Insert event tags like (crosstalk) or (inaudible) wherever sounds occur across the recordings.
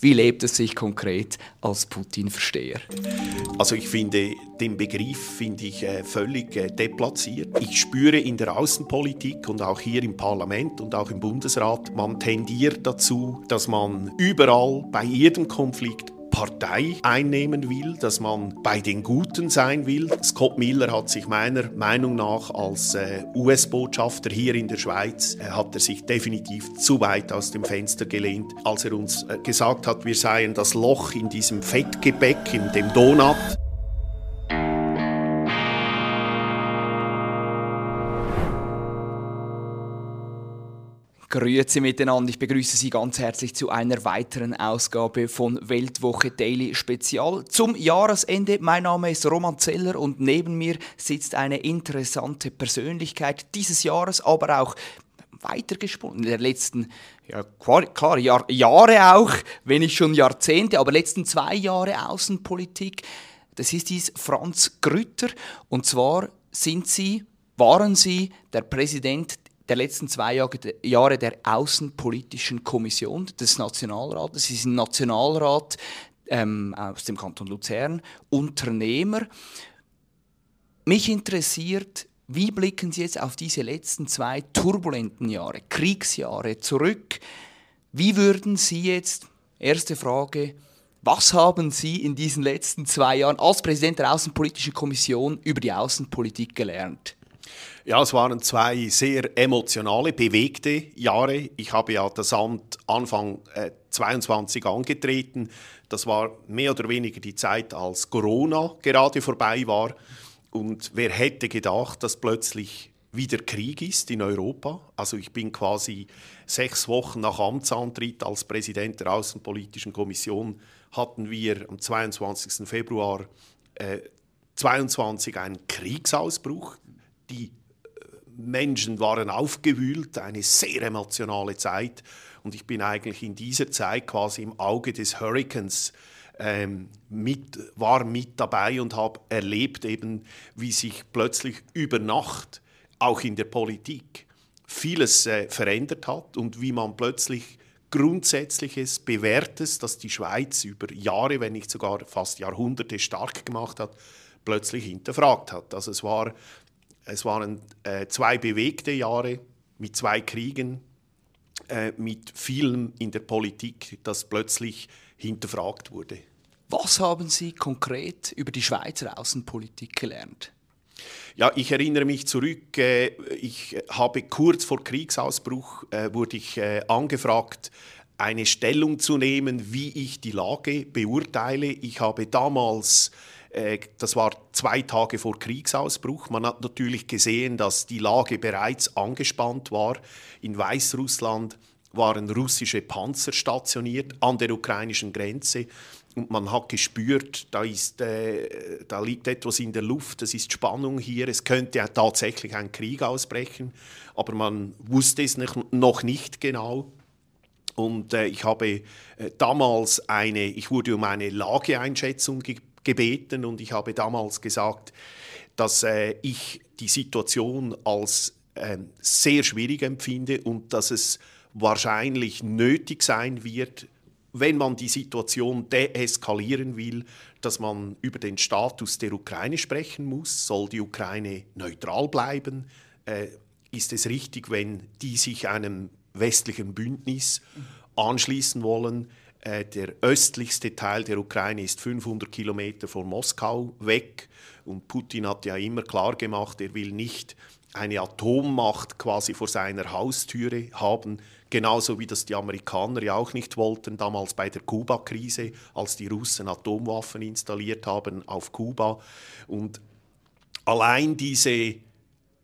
Wie lebt es sich konkret als Putin-Versteher? Also ich finde den Begriff finde ich äh, völlig äh, deplatziert. Ich spüre in der Außenpolitik und auch hier im Parlament und auch im Bundesrat, man tendiert dazu, dass man überall bei jedem Konflikt Partei einnehmen will, dass man bei den Guten sein will. Scott Miller hat sich meiner Meinung nach als äh, US-Botschafter hier in der Schweiz, äh, hat er sich definitiv zu weit aus dem Fenster gelehnt, als er uns äh, gesagt hat, wir seien das Loch in diesem Fettgebäck, in dem Donut. Grüezi miteinander. Ich begrüße Sie ganz herzlich zu einer weiteren Ausgabe von Weltwoche Daily Spezial zum Jahresende. Mein Name ist Roman Zeller und neben mir sitzt eine interessante Persönlichkeit dieses Jahres, aber auch weitergesponnen in den letzten ja, klar, Jahr, Jahre auch, wenn nicht schon Jahrzehnte, aber letzten zwei Jahre Außenpolitik. Das ist dies Franz Grütter und zwar sind Sie, waren Sie der Präsident der letzten zwei Jahre der Außenpolitischen Kommission des Nationalrates. Sie sind Nationalrat ähm, aus dem Kanton Luzern, Unternehmer. Mich interessiert, wie blicken Sie jetzt auf diese letzten zwei turbulenten Jahre, Kriegsjahre zurück? Wie würden Sie jetzt, erste Frage, was haben Sie in diesen letzten zwei Jahren als Präsident der Außenpolitischen Kommission über die Außenpolitik gelernt? Ja, es waren zwei sehr emotionale, bewegte Jahre. Ich habe ja das Amt Anfang äh, 22 angetreten. Das war mehr oder weniger die Zeit, als Corona gerade vorbei war. Und wer hätte gedacht, dass plötzlich wieder Krieg ist in Europa? Also ich bin quasi sechs Wochen nach Amtsantritt als Präsident der Außenpolitischen Kommission hatten wir am 22. Februar äh, 22 einen Kriegsausbruch. Die Menschen waren aufgewühlt, eine sehr emotionale Zeit. Und ich bin eigentlich in dieser Zeit quasi im Auge des Hurrikans ähm, mit, war mit dabei und habe erlebt eben, wie sich plötzlich über Nacht auch in der Politik vieles äh, verändert hat und wie man plötzlich Grundsätzliches, Bewährtes, das die Schweiz über Jahre, wenn nicht sogar fast Jahrhunderte stark gemacht hat, plötzlich hinterfragt hat. Also es war es waren äh, zwei bewegte Jahre mit zwei Kriegen, äh, mit vielem in der Politik, das plötzlich hinterfragt wurde. Was haben Sie konkret über die Schweizer Außenpolitik gelernt? Ja, ich erinnere mich zurück, äh, ich habe kurz vor Kriegsausbruch äh, wurde ich äh, angefragt, eine Stellung zu nehmen, wie ich die Lage beurteile. Ich habe damals das war zwei Tage vor Kriegsausbruch. Man hat natürlich gesehen, dass die Lage bereits angespannt war. In Weißrussland waren russische Panzer stationiert an der ukrainischen Grenze. Und man hat gespürt, da, ist, äh, da liegt etwas in der Luft, es ist Spannung hier, es könnte tatsächlich ein Krieg ausbrechen, aber man wusste es noch nicht genau. Und äh, ich habe äh, damals eine, ich wurde um eine Lageeinschätzung gebeten gebeten und ich habe damals gesagt, dass äh, ich die Situation als äh, sehr schwierig empfinde und dass es wahrscheinlich nötig sein wird, wenn man die Situation deeskalieren will, dass man über den Status der Ukraine sprechen muss. Soll die Ukraine neutral bleiben? Äh, ist es richtig, wenn die sich einem westlichen Bündnis anschließen wollen? Äh, der östlichste Teil der Ukraine ist 500 Kilometer von Moskau weg. Und Putin hat ja immer klar gemacht, er will nicht eine Atommacht quasi vor seiner Haustüre haben, genauso wie das die Amerikaner ja auch nicht wollten, damals bei der Kuba-Krise, als die Russen Atomwaffen installiert haben auf Kuba. Und allein diese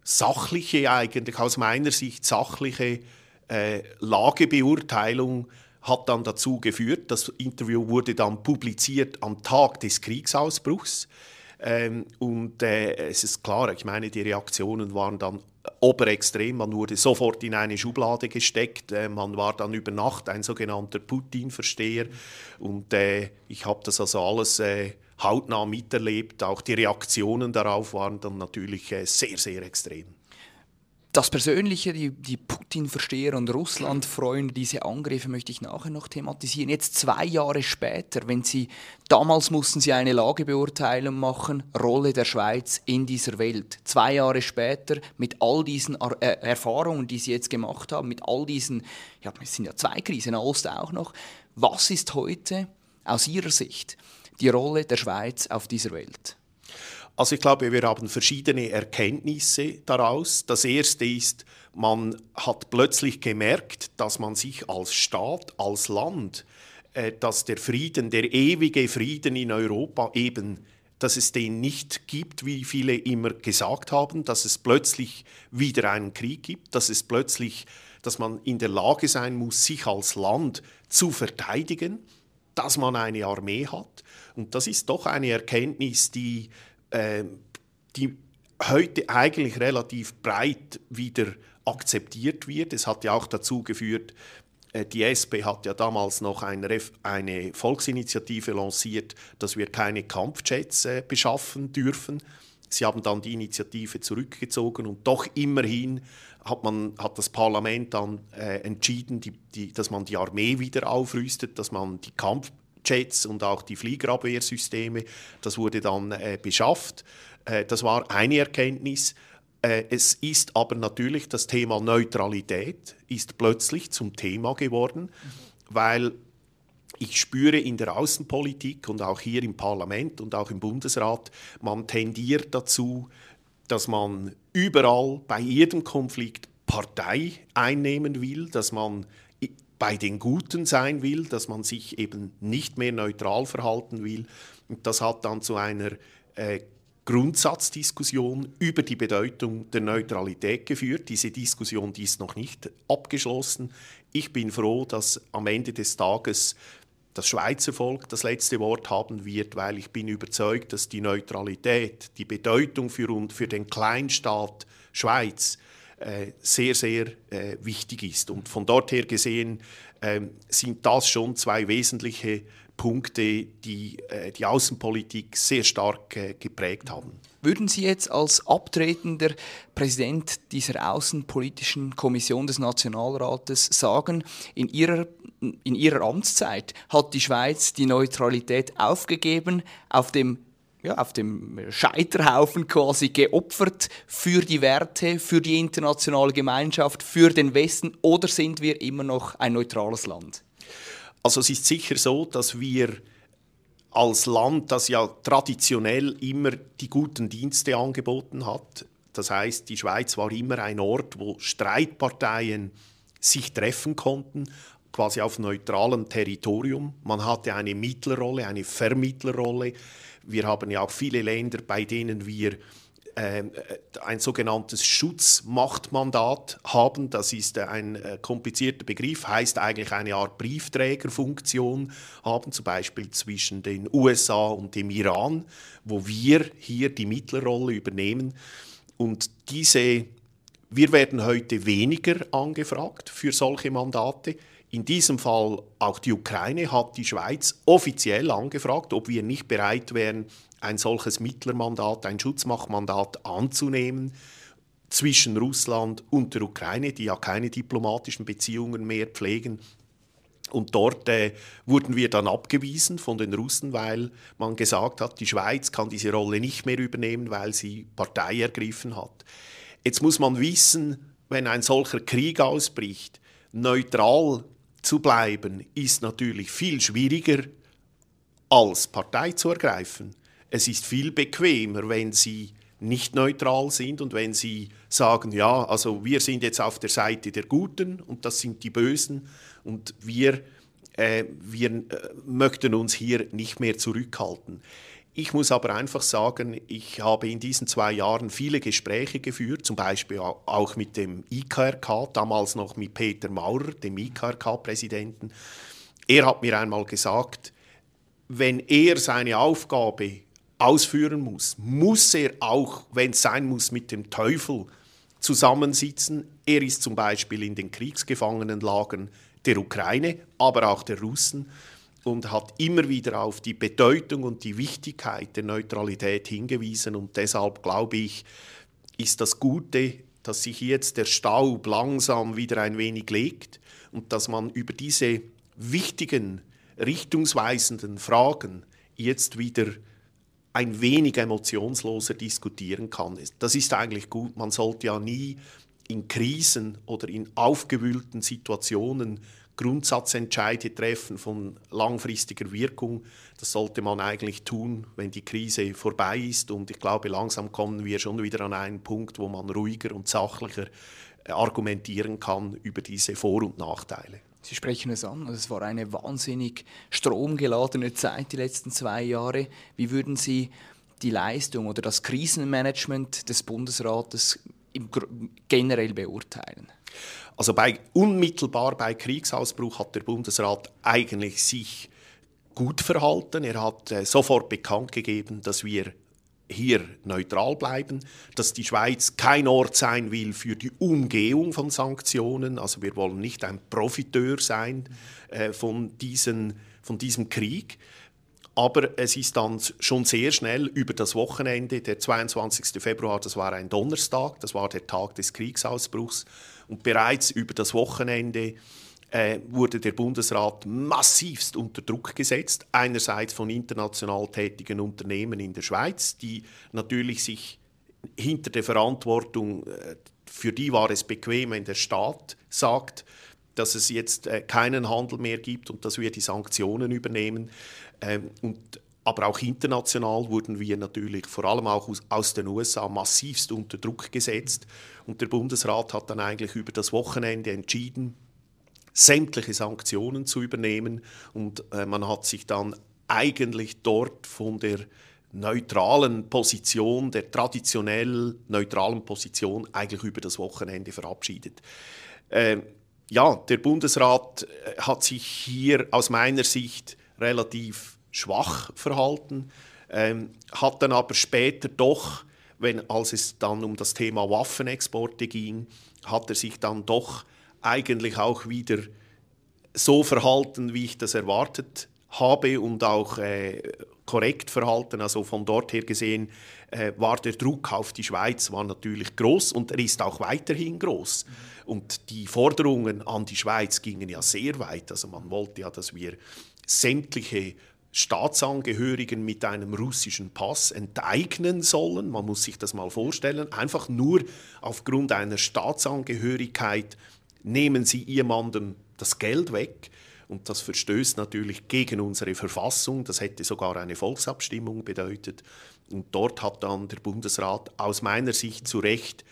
sachliche, eigentlich aus meiner Sicht sachliche äh, Lagebeurteilung hat dann dazu geführt, das Interview wurde dann publiziert am Tag des Kriegsausbruchs. Ähm, und äh, es ist klar, ich meine, die Reaktionen waren dann oberextrem. Man wurde sofort in eine Schublade gesteckt. Äh, man war dann über Nacht ein sogenannter Putin-Versteher. Und äh, ich habe das also alles äh, hautnah miterlebt. Auch die Reaktionen darauf waren dann natürlich äh, sehr, sehr extrem das Persönliche, die, die Putin-Versteher und Russland-Freunde, diese Angriffe möchte ich nachher noch thematisieren. Jetzt zwei Jahre später, wenn Sie, damals mussten Sie eine Lagebeurteilung machen, Rolle der Schweiz in dieser Welt. Zwei Jahre später, mit all diesen äh, Erfahrungen, die Sie jetzt gemacht haben, mit all diesen, ja, es sind ja zwei Krisen, Ost auch noch. Was ist heute aus Ihrer Sicht die Rolle der Schweiz auf dieser Welt? Also ich glaube, wir haben verschiedene Erkenntnisse daraus. Das erste ist, man hat plötzlich gemerkt, dass man sich als Staat, als Land, äh, dass der Frieden, der ewige Frieden in Europa eben dass es den nicht gibt, wie viele immer gesagt haben, dass es plötzlich wieder einen Krieg gibt, dass es plötzlich, dass man in der Lage sein muss, sich als Land zu verteidigen, dass man eine Armee hat. Und das ist doch eine Erkenntnis, die äh, die heute eigentlich relativ breit wieder akzeptiert wird. Es hat ja auch dazu geführt, äh, die SP hat ja damals noch eine, eine Volksinitiative lanciert, dass wir keine Kampfjets äh, beschaffen dürfen. Sie haben dann die Initiative zurückgezogen und doch immerhin hat, man, hat das Parlament dann äh, entschieden, die, die, dass man die Armee wieder aufrüstet, dass man die Kampf Jets und auch die Fliegerabwehrsysteme. Das wurde dann äh, beschafft. Äh, das war eine Erkenntnis. Äh, es ist aber natürlich das Thema Neutralität ist plötzlich zum Thema geworden, weil ich spüre in der Außenpolitik und auch hier im Parlament und auch im Bundesrat, man tendiert dazu, dass man überall bei jedem Konflikt Partei einnehmen will, dass man bei den Guten sein will, dass man sich eben nicht mehr neutral verhalten will. Und das hat dann zu einer äh, Grundsatzdiskussion über die Bedeutung der Neutralität geführt. Diese Diskussion die ist noch nicht abgeschlossen. Ich bin froh, dass am Ende des Tages das Schweizer Volk das letzte Wort haben wird, weil ich bin überzeugt, dass die Neutralität, die Bedeutung für, für den Kleinstaat Schweiz, sehr, sehr äh, wichtig ist. Und von dort her gesehen äh, sind das schon zwei wesentliche Punkte, die äh, die Außenpolitik sehr stark äh, geprägt haben. Würden Sie jetzt als abtretender Präsident dieser Außenpolitischen Kommission des Nationalrates sagen, in Ihrer, in Ihrer Amtszeit hat die Schweiz die Neutralität aufgegeben auf dem ja, auf dem Scheiterhaufen quasi geopfert für die Werte, für die internationale Gemeinschaft, für den Westen oder sind wir immer noch ein neutrales Land? Also es ist sicher so, dass wir als Land, das ja traditionell immer die guten Dienste angeboten hat, das heißt, die Schweiz war immer ein Ort, wo Streitparteien sich treffen konnten, quasi auf neutralem Territorium. Man hatte eine Mittlerrolle, eine Vermittlerrolle. Wir haben ja auch viele Länder, bei denen wir äh, ein sogenanntes Schutzmachtmandat haben. Das ist ein äh, komplizierter Begriff, heißt eigentlich eine Art Briefträgerfunktion haben, zum Beispiel zwischen den USA und dem Iran, wo wir hier die Mittlerrolle übernehmen. Und diese, wir werden heute weniger angefragt für solche Mandate. In diesem Fall auch die Ukraine hat die Schweiz offiziell angefragt, ob wir nicht bereit wären, ein solches Mittlermandat, ein Schutzmachtmandat anzunehmen zwischen Russland und der Ukraine, die ja keine diplomatischen Beziehungen mehr pflegen. Und dort äh, wurden wir dann abgewiesen von den Russen, weil man gesagt hat, die Schweiz kann diese Rolle nicht mehr übernehmen, weil sie Partei ergriffen hat. Jetzt muss man wissen, wenn ein solcher Krieg ausbricht, neutral zu bleiben, ist natürlich viel schwieriger als Partei zu ergreifen. Es ist viel bequemer, wenn Sie nicht neutral sind und wenn Sie sagen, ja, also wir sind jetzt auf der Seite der Guten und das sind die Bösen und wir, äh, wir äh, möchten uns hier nicht mehr zurückhalten. Ich muss aber einfach sagen, ich habe in diesen zwei Jahren viele Gespräche geführt, zum Beispiel auch mit dem IKRK, damals noch mit Peter Maurer, dem IKRK-Präsidenten. Er hat mir einmal gesagt, wenn er seine Aufgabe ausführen muss, muss er auch, wenn es sein muss, mit dem Teufel zusammensitzen. Er ist zum Beispiel in den Kriegsgefangenenlagern der Ukraine, aber auch der Russen und hat immer wieder auf die Bedeutung und die Wichtigkeit der Neutralität hingewiesen. Und deshalb glaube ich, ist das Gute, dass sich jetzt der Staub langsam wieder ein wenig legt und dass man über diese wichtigen, richtungsweisenden Fragen jetzt wieder ein wenig emotionsloser diskutieren kann. Das ist eigentlich gut. Man sollte ja nie in Krisen oder in aufgewühlten Situationen Grundsatzentscheide treffen von langfristiger Wirkung. Das sollte man eigentlich tun, wenn die Krise vorbei ist. Und ich glaube, langsam kommen wir schon wieder an einen Punkt, wo man ruhiger und sachlicher äh, argumentieren kann über diese Vor- und Nachteile. Sie sprechen es an, es war eine wahnsinnig stromgeladene Zeit die letzten zwei Jahre. Wie würden Sie die Leistung oder das Krisenmanagement des Bundesrates generell beurteilen? Also bei, unmittelbar bei Kriegsausbruch hat der Bundesrat eigentlich sich gut verhalten. Er hat äh, sofort bekannt gegeben, dass wir hier neutral bleiben, dass die Schweiz kein Ort sein will für die Umgehung von Sanktionen. Also wir wollen nicht ein Profiteur sein äh, von, diesen, von diesem Krieg. Aber es ist dann schon sehr schnell über das Wochenende, der 22. Februar, das war ein Donnerstag, das war der Tag des Kriegsausbruchs, und bereits über das Wochenende äh, wurde der Bundesrat massivst unter Druck gesetzt. Einerseits von international tätigen Unternehmen in der Schweiz, die natürlich sich hinter der Verantwortung, äh, für die war es bequem, wenn der Staat sagt, dass es jetzt äh, keinen Handel mehr gibt und dass wir die Sanktionen übernehmen. Ähm, und aber auch international wurden wir natürlich vor allem auch aus, aus, den USA massivst unter Druck gesetzt. Und der Bundesrat hat dann eigentlich über das Wochenende entschieden, sämtliche Sanktionen zu übernehmen. Und äh, man hat sich dann eigentlich dort von der neutralen Position, der traditionell neutralen Position, eigentlich über das Wochenende verabschiedet. Äh, ja, der Bundesrat äh, hat sich hier aus meiner Sicht relativ schwach verhalten, ähm, hat dann aber später doch, wenn, als es dann um das Thema Waffenexporte ging, hat er sich dann doch eigentlich auch wieder so verhalten, wie ich das erwartet habe und auch äh, korrekt verhalten. Also von dort her gesehen äh, war der Druck auf die Schweiz war natürlich groß und er ist auch weiterhin groß. Und die Forderungen an die Schweiz gingen ja sehr weit. Also man wollte ja, dass wir sämtliche Staatsangehörigen mit einem russischen Pass enteignen sollen. Man muss sich das mal vorstellen. Einfach nur aufgrund einer Staatsangehörigkeit nehmen sie jemandem das Geld weg. Und das verstößt natürlich gegen unsere Verfassung. Das hätte sogar eine Volksabstimmung bedeutet. Und dort hat dann der Bundesrat aus meiner Sicht zu Recht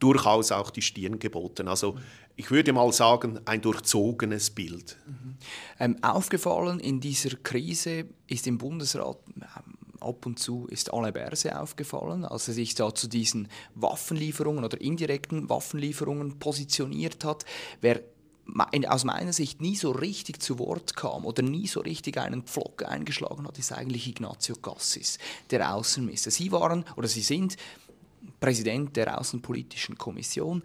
durchaus auch die Stirn geboten. Also ich würde mal sagen, ein durchzogenes Bild. Mhm. Ähm, aufgefallen in dieser Krise ist im Bundesrat ähm, ab und zu ist alle Berse aufgefallen, als er sich da zu diesen Waffenlieferungen oder indirekten Waffenlieferungen positioniert hat. Wer aus meiner Sicht nie so richtig zu Wort kam oder nie so richtig einen Pflock eingeschlagen hat, ist eigentlich Ignazio Cassis, der Außenminister. Sie waren oder Sie sind Präsident der Außenpolitischen Kommission.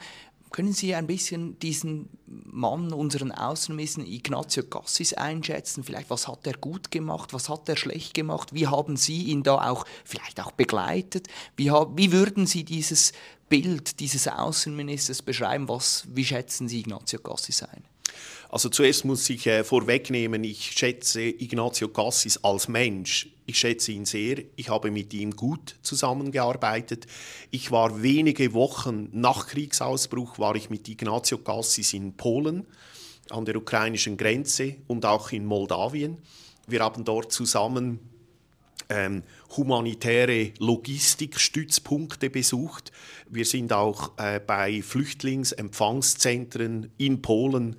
Können Sie ein bisschen diesen Mann, unseren Außenminister Ignazio Cassis einschätzen? Vielleicht, was hat er gut gemacht, was hat er schlecht gemacht? Wie haben Sie ihn da auch vielleicht auch begleitet? Wie, wie würden Sie dieses Bild dieses Außenministers beschreiben? Was, wie schätzen Sie Ignazio Cassis ein? Also zuerst muss ich äh, vorwegnehmen, ich schätze Ignazio Cassis als Mensch. Ich schätze ihn sehr. Ich habe mit ihm gut zusammengearbeitet. Ich war wenige Wochen nach Kriegsausbruch war ich mit Ignazio Cassis in Polen an der ukrainischen Grenze und auch in Moldawien. Wir haben dort zusammen ähm, humanitäre Logistikstützpunkte besucht. Wir sind auch äh, bei Flüchtlingsempfangszentren in Polen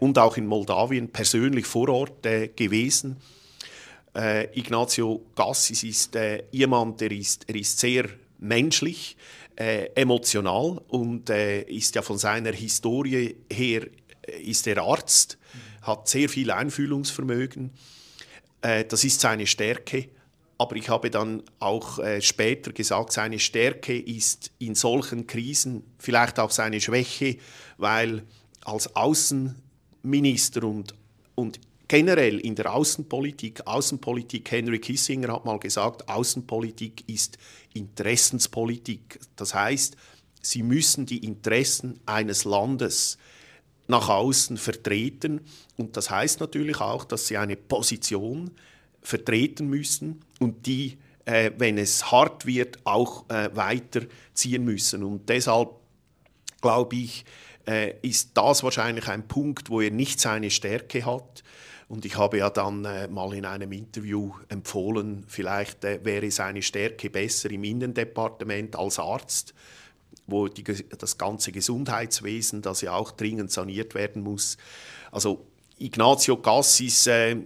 und auch in Moldawien persönlich vor Ort äh, gewesen. Äh, Ignazio Gassis ist äh, jemand, der ist, er ist sehr menschlich, äh, emotional und äh, ist ja von seiner Historie her äh, ist er Arzt, hat sehr viel Einfühlungsvermögen. Äh, das ist seine Stärke. Aber ich habe dann auch äh, später gesagt, seine Stärke ist in solchen Krisen vielleicht auch seine Schwäche, weil als Außenminister und, und generell in der Außenpolitik, Außenpolitik, Henry Kissinger hat mal gesagt, Außenpolitik ist Interessenspolitik. Das heißt, sie müssen die Interessen eines Landes nach außen vertreten. Und das heißt natürlich auch, dass sie eine Position vertreten müssen und die, äh, wenn es hart wird, auch äh, weiterziehen müssen. Und deshalb glaube ich, äh, ist das wahrscheinlich ein Punkt, wo er nicht seine Stärke hat. Und ich habe ja dann äh, mal in einem Interview empfohlen, vielleicht äh, wäre seine Stärke besser im Innendepartement als Arzt, wo die, das ganze Gesundheitswesen, das ja auch dringend saniert werden muss. Also Ignazio Gassis, äh,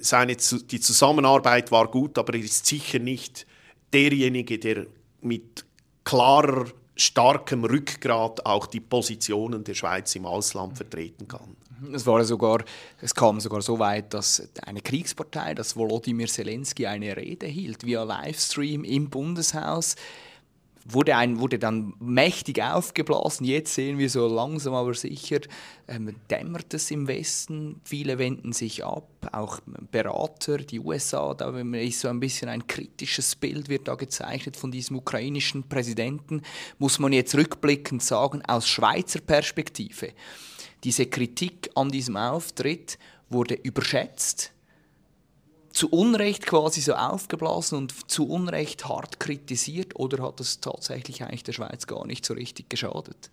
seine, die Zusammenarbeit war gut, aber er ist sicher nicht derjenige, der mit klarer, starkem Rückgrat auch die Positionen der Schweiz im Ausland vertreten kann. Es, war sogar, es kam sogar so weit, dass eine Kriegspartei, dass Volodymyr Zelensky eine Rede hielt via Livestream im Bundeshaus. Wurde, ein, wurde dann mächtig aufgeblasen. Jetzt sehen wir so langsam aber sicher, ähm, dämmert es im Westen. Viele wenden sich ab, auch Berater, die USA. Da ist so ein bisschen ein kritisches Bild wird da gezeichnet von diesem ukrainischen Präsidenten. Muss man jetzt rückblickend sagen, aus Schweizer Perspektive diese Kritik an diesem Auftritt wurde überschätzt, zu Unrecht quasi so aufgeblasen und zu Unrecht hart kritisiert oder hat das tatsächlich eigentlich der Schweiz gar nicht so richtig geschadet?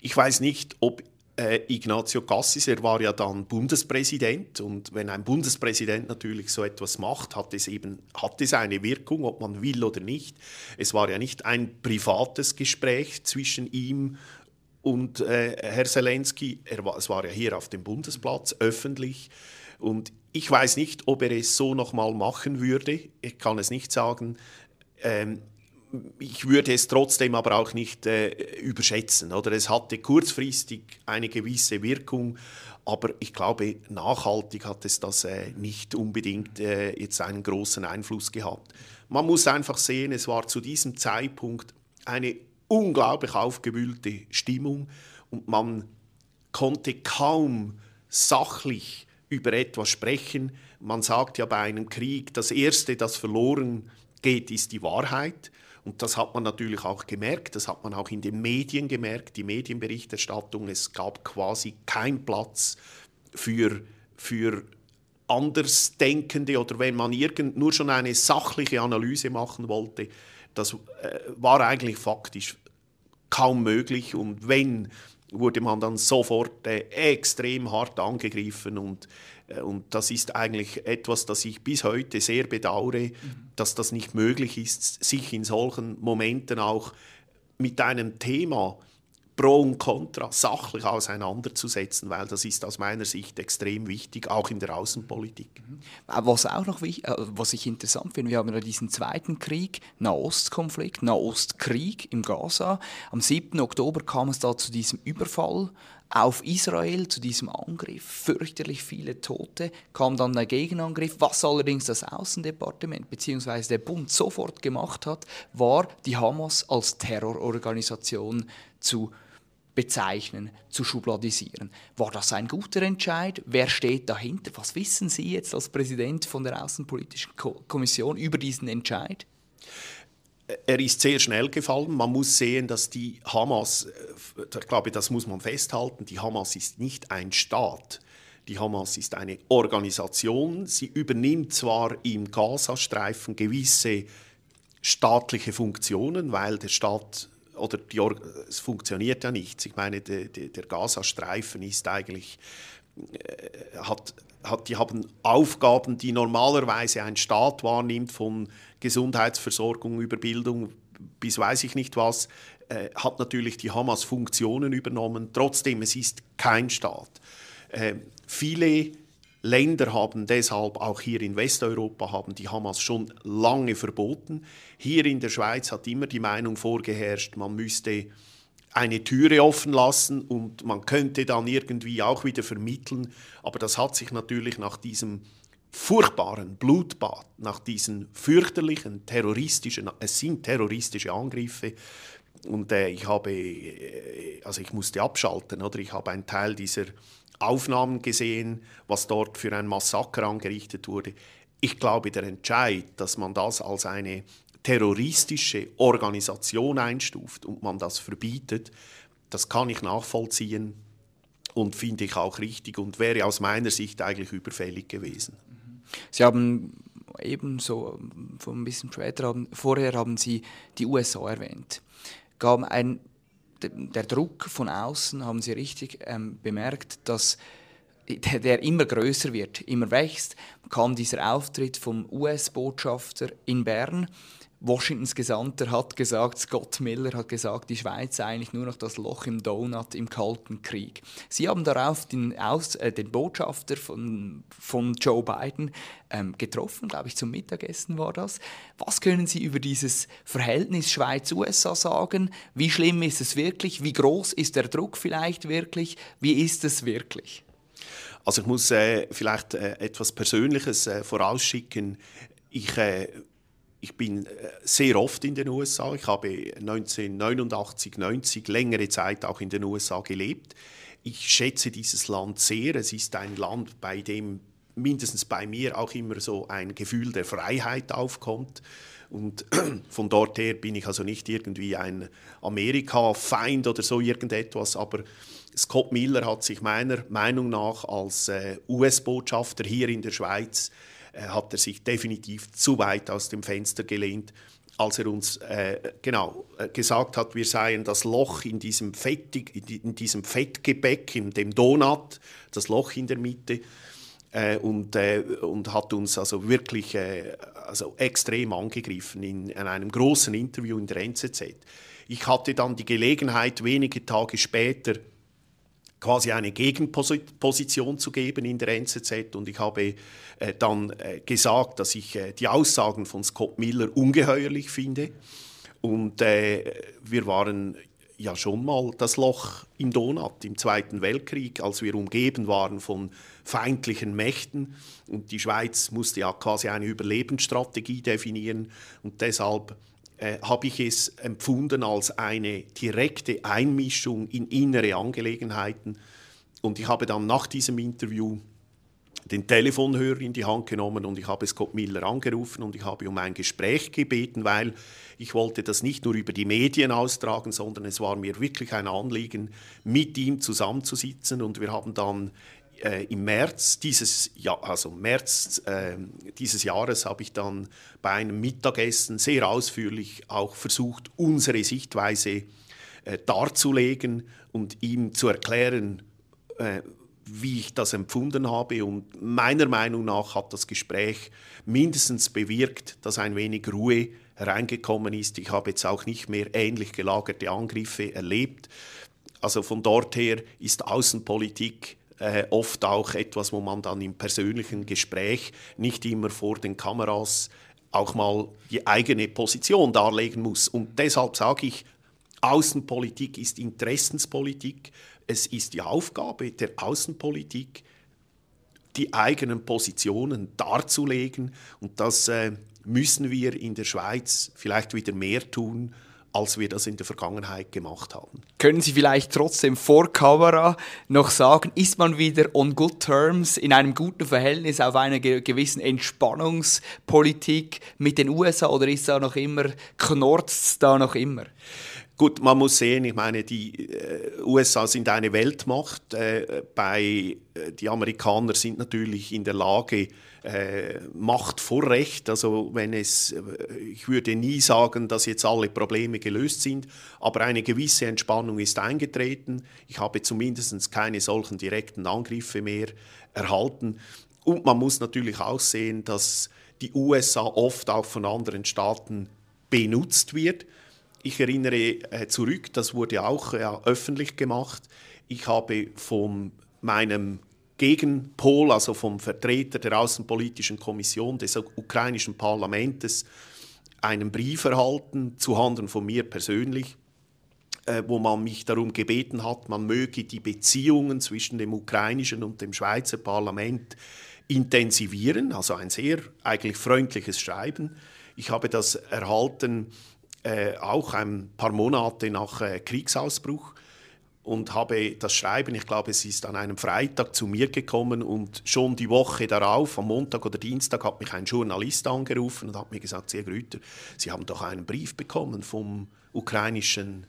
Ich weiß nicht, ob äh, Ignazio Cassis, er war ja dann Bundespräsident und wenn ein Bundespräsident natürlich so etwas macht, hat es eben hat es eine Wirkung, ob man will oder nicht. Es war ja nicht ein privates Gespräch zwischen ihm und äh, Herr Zelensky, er es war ja hier auf dem Bundesplatz öffentlich. Und ich weiß nicht, ob er es so nochmal machen würde. Ich kann es nicht sagen. Ähm, ich würde es trotzdem aber auch nicht äh, überschätzen. Oder? Es hatte kurzfristig eine gewisse Wirkung, aber ich glaube, nachhaltig hat es das äh, nicht unbedingt äh, jetzt einen großen Einfluss gehabt. Man muss einfach sehen, es war zu diesem Zeitpunkt eine unglaublich aufgewühlte Stimmung und man konnte kaum sachlich über etwas sprechen. Man sagt ja bei einem Krieg, das Erste, das verloren geht, ist die Wahrheit. Und das hat man natürlich auch gemerkt, das hat man auch in den Medien gemerkt, die Medienberichterstattung. Es gab quasi keinen Platz für, für Andersdenkende oder wenn man irgend, nur schon eine sachliche Analyse machen wollte. Das äh, war eigentlich faktisch kaum möglich. Und wenn, wurde man dann sofort äh, extrem hart angegriffen. Und, äh, und das ist eigentlich etwas, das ich bis heute sehr bedauere, mhm. dass das nicht möglich ist, sich in solchen Momenten auch mit einem Thema Pro und Contra sachlich auseinanderzusetzen, weil das ist aus meiner Sicht extrem wichtig, auch in der Außenpolitik. Mhm. Was auch noch äh, was ich interessant finde, wir haben ja diesen zweiten Krieg, Nahostkonflikt, Nahostkrieg im Gaza. Am 7. Oktober kam es da zu diesem Überfall auf Israel, zu diesem Angriff. Fürchterlich viele Tote, kam dann der Gegenangriff. Was allerdings das Außendepartement bzw. der Bund sofort gemacht hat, war die Hamas als Terrororganisation zu bezeichnen, zu schubladisieren. War das ein guter Entscheid? Wer steht dahinter? Was wissen Sie jetzt als Präsident von der Außenpolitischen Kommission über diesen Entscheid? Er ist sehr schnell gefallen. Man muss sehen, dass die Hamas, äh, ich glaube, das muss man festhalten, die Hamas ist nicht ein Staat. Die Hamas ist eine Organisation. Sie übernimmt zwar im Gazastreifen gewisse staatliche Funktionen, weil der Staat oder die, es funktioniert ja nicht. Ich meine, de, de, der Gazastreifen ist eigentlich, äh, hat, hat, die haben Aufgaben, die normalerweise ein Staat wahrnimmt, von Gesundheitsversorgung über Bildung bis weiß ich nicht was, äh, hat natürlich die Hamas Funktionen übernommen. Trotzdem, es ist kein Staat. Äh, viele Länder haben deshalb, auch hier in Westeuropa, haben die Hamas schon lange verboten. Hier in der Schweiz hat immer die Meinung vorgeherrscht, man müsste eine Türe offen lassen und man könnte dann irgendwie auch wieder vermitteln. Aber das hat sich natürlich nach diesem furchtbaren Blutbad, nach diesen fürchterlichen terroristischen, es sind terroristische Angriffe, und äh, ich habe, äh, also ich musste abschalten, oder ich habe einen Teil dieser Aufnahmen gesehen, was dort für ein Massaker angerichtet wurde. Ich glaube, der Entscheid, dass man das als eine terroristische Organisation einstuft und man das verbietet, das kann ich nachvollziehen und finde ich auch richtig und wäre aus meiner Sicht eigentlich überfällig gewesen. Sie haben eben so ein bisschen später, haben, vorher haben Sie die USA erwähnt. Gab ein, der Druck von außen, haben Sie richtig ähm, bemerkt, dass der, der, immer größer wird, immer wächst, kam dieser Auftritt vom US-Botschafter in Bern, Washingtons Gesandter hat gesagt, Scott Miller hat gesagt, die Schweiz sei eigentlich nur noch das Loch im Donut im Kalten Krieg. Sie haben darauf den, Aus, äh, den Botschafter von, von Joe Biden ähm, getroffen, glaube ich, zum Mittagessen war das. Was können Sie über dieses Verhältnis Schweiz-USA sagen? Wie schlimm ist es wirklich? Wie groß ist der Druck vielleicht wirklich? Wie ist es wirklich? Also ich muss äh, vielleicht äh, etwas Persönliches äh, vorausschicken. Ich äh, ich bin äh, sehr oft in den USA. Ich habe 1989, 90 längere Zeit auch in den USA gelebt. Ich schätze dieses Land sehr. Es ist ein Land, bei dem mindestens bei mir auch immer so ein Gefühl der Freiheit aufkommt. Und (clears throat) von dort her bin ich also nicht irgendwie ein Amerika-Feind oder so irgendetwas, aber Scott Miller hat sich meiner Meinung nach als äh, US-Botschafter hier in der Schweiz äh, hat er sich definitiv zu weit aus dem Fenster gelehnt, als er uns äh, genau äh, gesagt hat, wir seien das Loch in diesem, Fettig, in diesem Fettgebäck, in dem Donut, das Loch in der Mitte. Äh, und, und hat uns also wirklich also extrem angegriffen in, in einem großen Interview in der NZZ. Ich hatte dann die Gelegenheit, wenige Tage später quasi eine Gegenposition zu geben in der NZZ und ich habe äh, dann äh, gesagt, dass ich äh, die Aussagen von Scott Miller ungeheuerlich finde. Und äh, wir waren ja schon mal das Loch im Donut im Zweiten Weltkrieg, als wir umgeben waren von feindlichen Mächten. Und die Schweiz musste ja quasi eine Überlebensstrategie definieren. Und deshalb äh, habe ich es empfunden als eine direkte Einmischung in innere Angelegenheiten. Und ich habe dann nach diesem Interview den Telefonhörer in die Hand genommen und ich habe Scott Miller angerufen und ich habe um ein Gespräch gebeten, weil ich wollte das nicht nur über die Medien austragen, sondern es war mir wirklich ein Anliegen, mit ihm zusammenzusitzen und wir haben dann äh, im März dieses, ja, also März, äh, dieses Jahres habe ich dann bei einem Mittagessen sehr ausführlich auch versucht, unsere Sichtweise äh, darzulegen und ihm zu erklären, äh, wie ich das empfunden habe. Und meiner Meinung nach hat das Gespräch mindestens bewirkt, dass ein wenig Ruhe hereingekommen ist. Ich habe jetzt auch nicht mehr ähnlich gelagerte Angriffe erlebt. Also von dort her ist Außenpolitik äh, oft auch etwas, wo man dann im persönlichen Gespräch nicht immer vor den Kameras auch mal die eigene Position darlegen muss. Und deshalb sage ich, Außenpolitik ist Interessenspolitik. Es ist die Aufgabe der Außenpolitik, die eigenen Positionen darzulegen. Und das äh, müssen wir in der Schweiz vielleicht wieder mehr tun, als wir das in der Vergangenheit gemacht haben. Können Sie vielleicht trotzdem vor Kamera noch sagen, ist man wieder on good terms, in einem guten Verhältnis, auf einer gewissen Entspannungspolitik mit den USA oder ist da noch immer, knorzt da noch immer? Gut, man muss sehen, ich meine, die äh, USA sind eine Weltmacht. Äh, bei, äh, die Amerikaner sind natürlich in der Lage, äh, Macht vor Recht. Also wenn es, äh, ich würde nie sagen, dass jetzt alle Probleme gelöst sind, aber eine gewisse Entspannung ist eingetreten. Ich habe zumindest keine solchen direkten Angriffe mehr erhalten. Und man muss natürlich auch sehen, dass die USA oft auch von anderen Staaten benutzt wird. Ich erinnere äh, zurück, das wurde auch äh, öffentlich gemacht. Ich habe von meinem Gegenpol, also vom Vertreter der Außenpolitischen Kommission des ukrainischen Parlaments, einen Brief erhalten, zuhanden von mir persönlich, äh, wo man mich darum gebeten hat, man möge die Beziehungen zwischen dem ukrainischen und dem Schweizer Parlament intensivieren, also ein sehr eigentlich freundliches Schreiben. Ich habe das erhalten äh, auch ein paar Monate nach äh, Kriegsausbruch und habe das Schreiben, ich glaube, es ist an einem Freitag zu mir gekommen und schon die Woche darauf, am Montag oder Dienstag, hat mich ein Journalist angerufen und hat mir gesagt, sehr Grüter, Sie haben doch einen Brief bekommen vom ukrainischen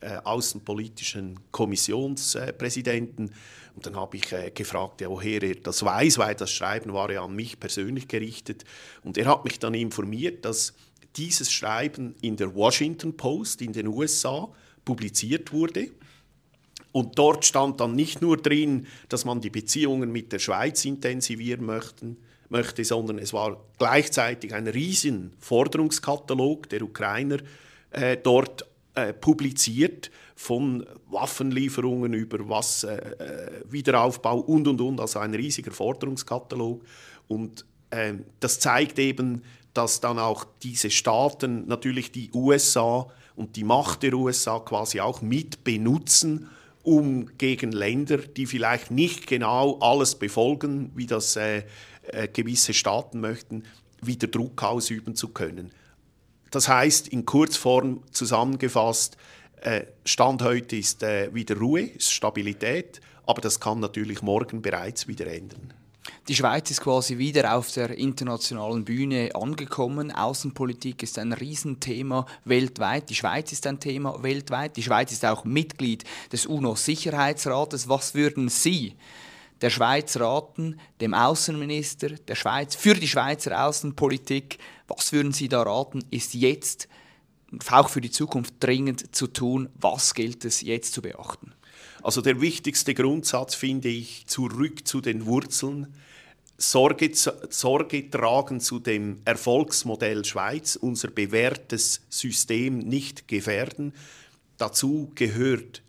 äh, außenpolitischen Kommissionspräsidenten. Und dann habe ich äh, gefragt, ja, woher er das weiß, weil das Schreiben war ja an mich persönlich gerichtet. Und er hat mich dann informiert, dass dieses Schreiben in der Washington Post in den USA publiziert wurde. Und dort stand dann nicht nur drin, dass man die Beziehungen mit der Schweiz intensivieren möchten, möchte, sondern es war gleichzeitig ein riesen Forderungskatalog der Ukrainer äh, dort äh, publiziert von Waffenlieferungen über was äh, äh Wiederaufbau und und und, also ein riesiger Forderungskatalog. Und ähm, das zeigt eben, dass dann auch diese Staaten natürlich die USA und die Macht der USA quasi auch mit benutzen, um gegen Länder, die vielleicht nicht genau alles befolgen, wie das äh, äh, gewisse Staaten möchten, wieder Druck ausüben zu können. Das heißt, in Kurzform zusammengefasst, äh, Stand heute ist äh, wieder Ruhe, ist Stabilität, aber das kann natürlich morgen bereits wieder ändern. Die Schweiz ist quasi wieder auf der internationalen Bühne angekommen. Außenpolitik ist ein Riesenthema weltweit. Die Schweiz ist ein Thema weltweit. Die Schweiz ist auch Mitglied des UNO-Sicherheitsrates. Was würden Sie der Schweiz raten, dem Außenminister der Schweiz, für die Schweizer Außenpolitik? Was würden Sie da raten, ist jetzt auch für die Zukunft dringend zu tun? Was gilt es jetzt zu beachten? Also der wichtigste Grundsatz finde ich zurück zu den Wurzeln. Sorge, Sorge tragen zu dem Erfolgsmodell Schweiz, unser bewährtes System nicht gefährden. Dazu gehört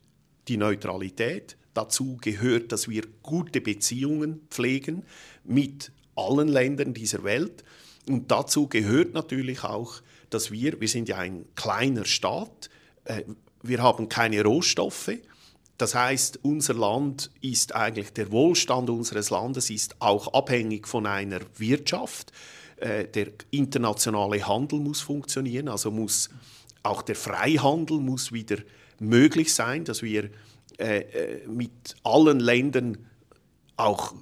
die Neutralität, dazu gehört, dass wir gute Beziehungen pflegen mit allen Ländern dieser Welt. Und dazu gehört natürlich auch, dass wir, wir sind ja ein kleiner Staat, äh, wir haben keine Rohstoffe, das heißt, unser Land ist eigentlich, der Wohlstand unseres Landes ist auch abhängig von einer Wirtschaft. Äh, der internationale Handel muss funktionieren, also muss auch der Freihandel muss wieder möglich sein, dass wir äh, äh, mit allen Ländern auch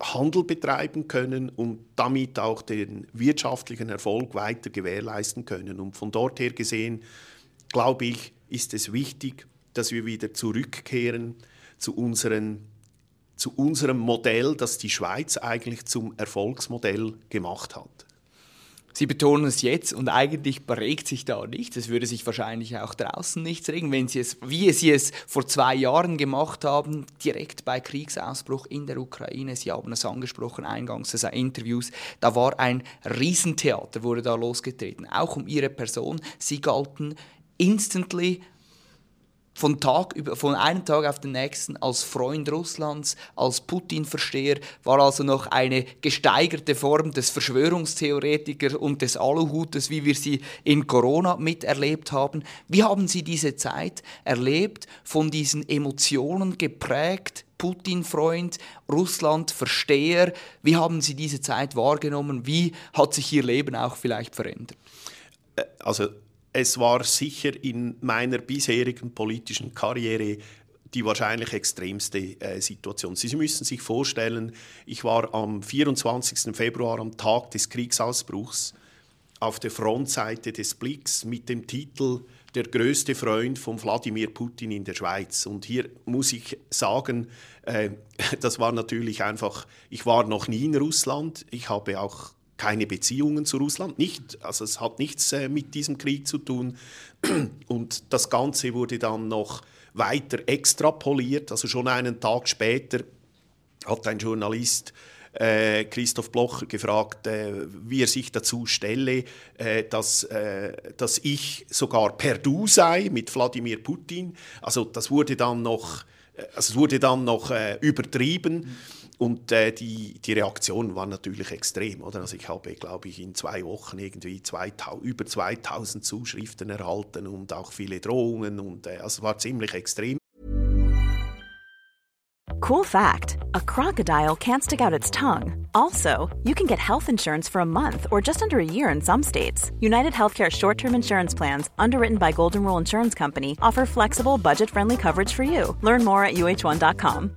Handel betreiben können und damit auch den wirtschaftlichen Erfolg weiter gewährleisten können. Und von dort her gesehen, glaube ich, ist es wichtig, dass wir wieder zurückkehren zu, unseren, zu unserem Modell, das die Schweiz eigentlich zum Erfolgsmodell gemacht hat. Sie betonen es jetzt und eigentlich regt sich da nichts. Es würde sich wahrscheinlich auch draußen nichts regen, wenn Sie es, wie Sie es vor zwei Jahren gemacht haben, direkt bei Kriegsausbruch in der Ukraine. Sie haben es angesprochen eingangs des Interviews. Da war ein Riesentheater, wurde da losgetreten, auch um Ihre Person. Sie galten instantly von, Tag, von einem Tag auf den nächsten als Freund Russlands, als Putin-Versteher, war also noch eine gesteigerte Form des Verschwörungstheoretikers und des Aluhutes, wie wir sie in Corona miterlebt haben. Wie haben Sie diese Zeit erlebt, von diesen Emotionen geprägt? Putin-Freund, Russland-Versteher. Wie haben Sie diese Zeit wahrgenommen? Wie hat sich Ihr Leben auch vielleicht verändert? Äh, also es war sicher in meiner bisherigen politischen Karriere die wahrscheinlich extremste äh, Situation. Sie müssen sich vorstellen, ich war am 24. Februar, am Tag des Kriegsausbruchs, auf der Frontseite des Blicks mit dem Titel Der größte Freund von Wladimir Putin in der Schweiz. Und hier muss ich sagen, äh, (laughs) das war natürlich einfach, ich war noch nie in Russland, ich habe auch keine Beziehungen zu Russland, nicht, also es hat nichts äh, mit diesem Krieg zu tun. (clears throat) Und das Ganze wurde dann noch weiter extrapoliert, also schon einen Tag später hat ein Journalist äh, Christoph Blocher gefragt, äh, wie er sich dazu stelle, äh, dass, äh, dass ich sogar per Du sei mit Wladimir Putin. Also das wurde dann noch also es wurde dann noch äh, übertrieben. Und äh, die, die Reaktion war natürlich extrem. Oder? Also ich habe, glaube ich, in zwei Wochen irgendwie 2000, über 2000 Zuschriften erhalten und auch viele Drohungen. Und äh, also war ziemlich extrem. Cool fact a crocodile can't stick out its tongue. Also, you can get health insurance for a month or just under a year in some states. United Healthcare short term insurance plans, underwritten by Golden Rule Insurance Company, offer flexible, budget friendly coverage for you. Learn more at uh1.com.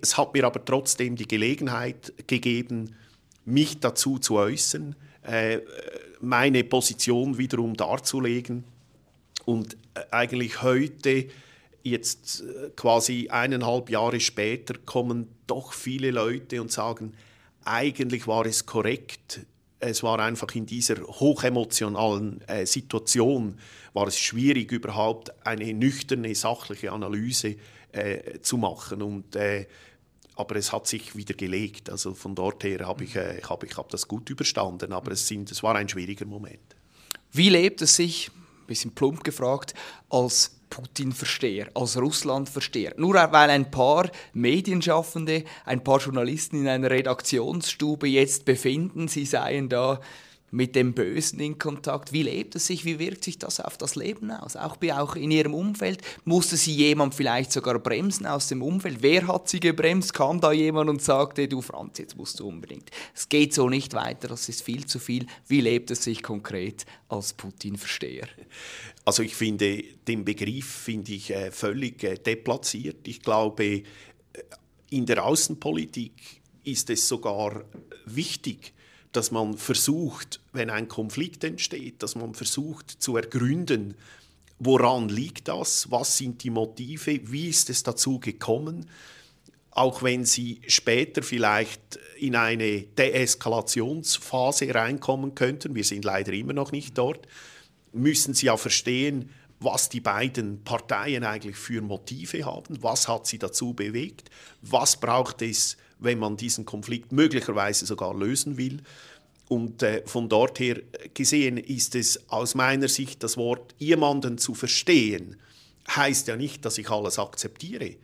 Es hat mir aber trotzdem die Gelegenheit gegeben, mich dazu zu äußern, äh, meine Position wiederum darzulegen. Und äh, eigentlich heute, jetzt äh, quasi eineinhalb Jahre später, kommen doch viele Leute und sagen, eigentlich war es korrekt, es war einfach in dieser hochemotionalen äh, Situation, war es schwierig, überhaupt eine nüchterne, sachliche Analyse äh, zu machen. Und, äh, aber es hat sich wieder gelegt. Also von dort her habe ich, äh, hab, ich hab das gut überstanden. Aber es, sind, es war ein schwieriger Moment. Wie lebt es sich, ein bisschen plump gefragt, als Putin-Versteher, als Russland-Versteher. Nur weil ein paar Medienschaffende, ein paar Journalisten in einer Redaktionsstube jetzt befinden, sie seien da mit dem Bösen in Kontakt. Wie lebt es sich? Wie wirkt sich das auf das Leben aus? Auch, auch in ihrem Umfeld. Musste sie jemand vielleicht sogar bremsen aus dem Umfeld? Wer hat sie gebremst? Kam da jemand und sagte, du Franz, jetzt musst du unbedingt. Es geht so nicht weiter, das ist viel zu viel. Wie lebt es sich konkret als Putin-Versteher? Also ich finde den Begriff finde ich äh, völlig äh, deplatziert. Ich glaube, äh, in der Außenpolitik ist es sogar wichtig, dass man versucht, wenn ein Konflikt entsteht, dass man versucht zu ergründen, woran liegt das, was sind die Motive, wie ist es dazu gekommen, auch wenn sie später vielleicht in eine Deeskalationsphase reinkommen könnten, wir sind leider immer noch nicht dort, müssen sie ja verstehen, was die beiden Parteien eigentlich für Motive haben, was hat sie dazu bewegt, was braucht es, wenn man diesen Konflikt möglicherweise sogar lösen will. Und äh, von dort her gesehen ist es aus meiner Sicht das Wort jemanden zu verstehen, heißt ja nicht, dass ich alles akzeptiere.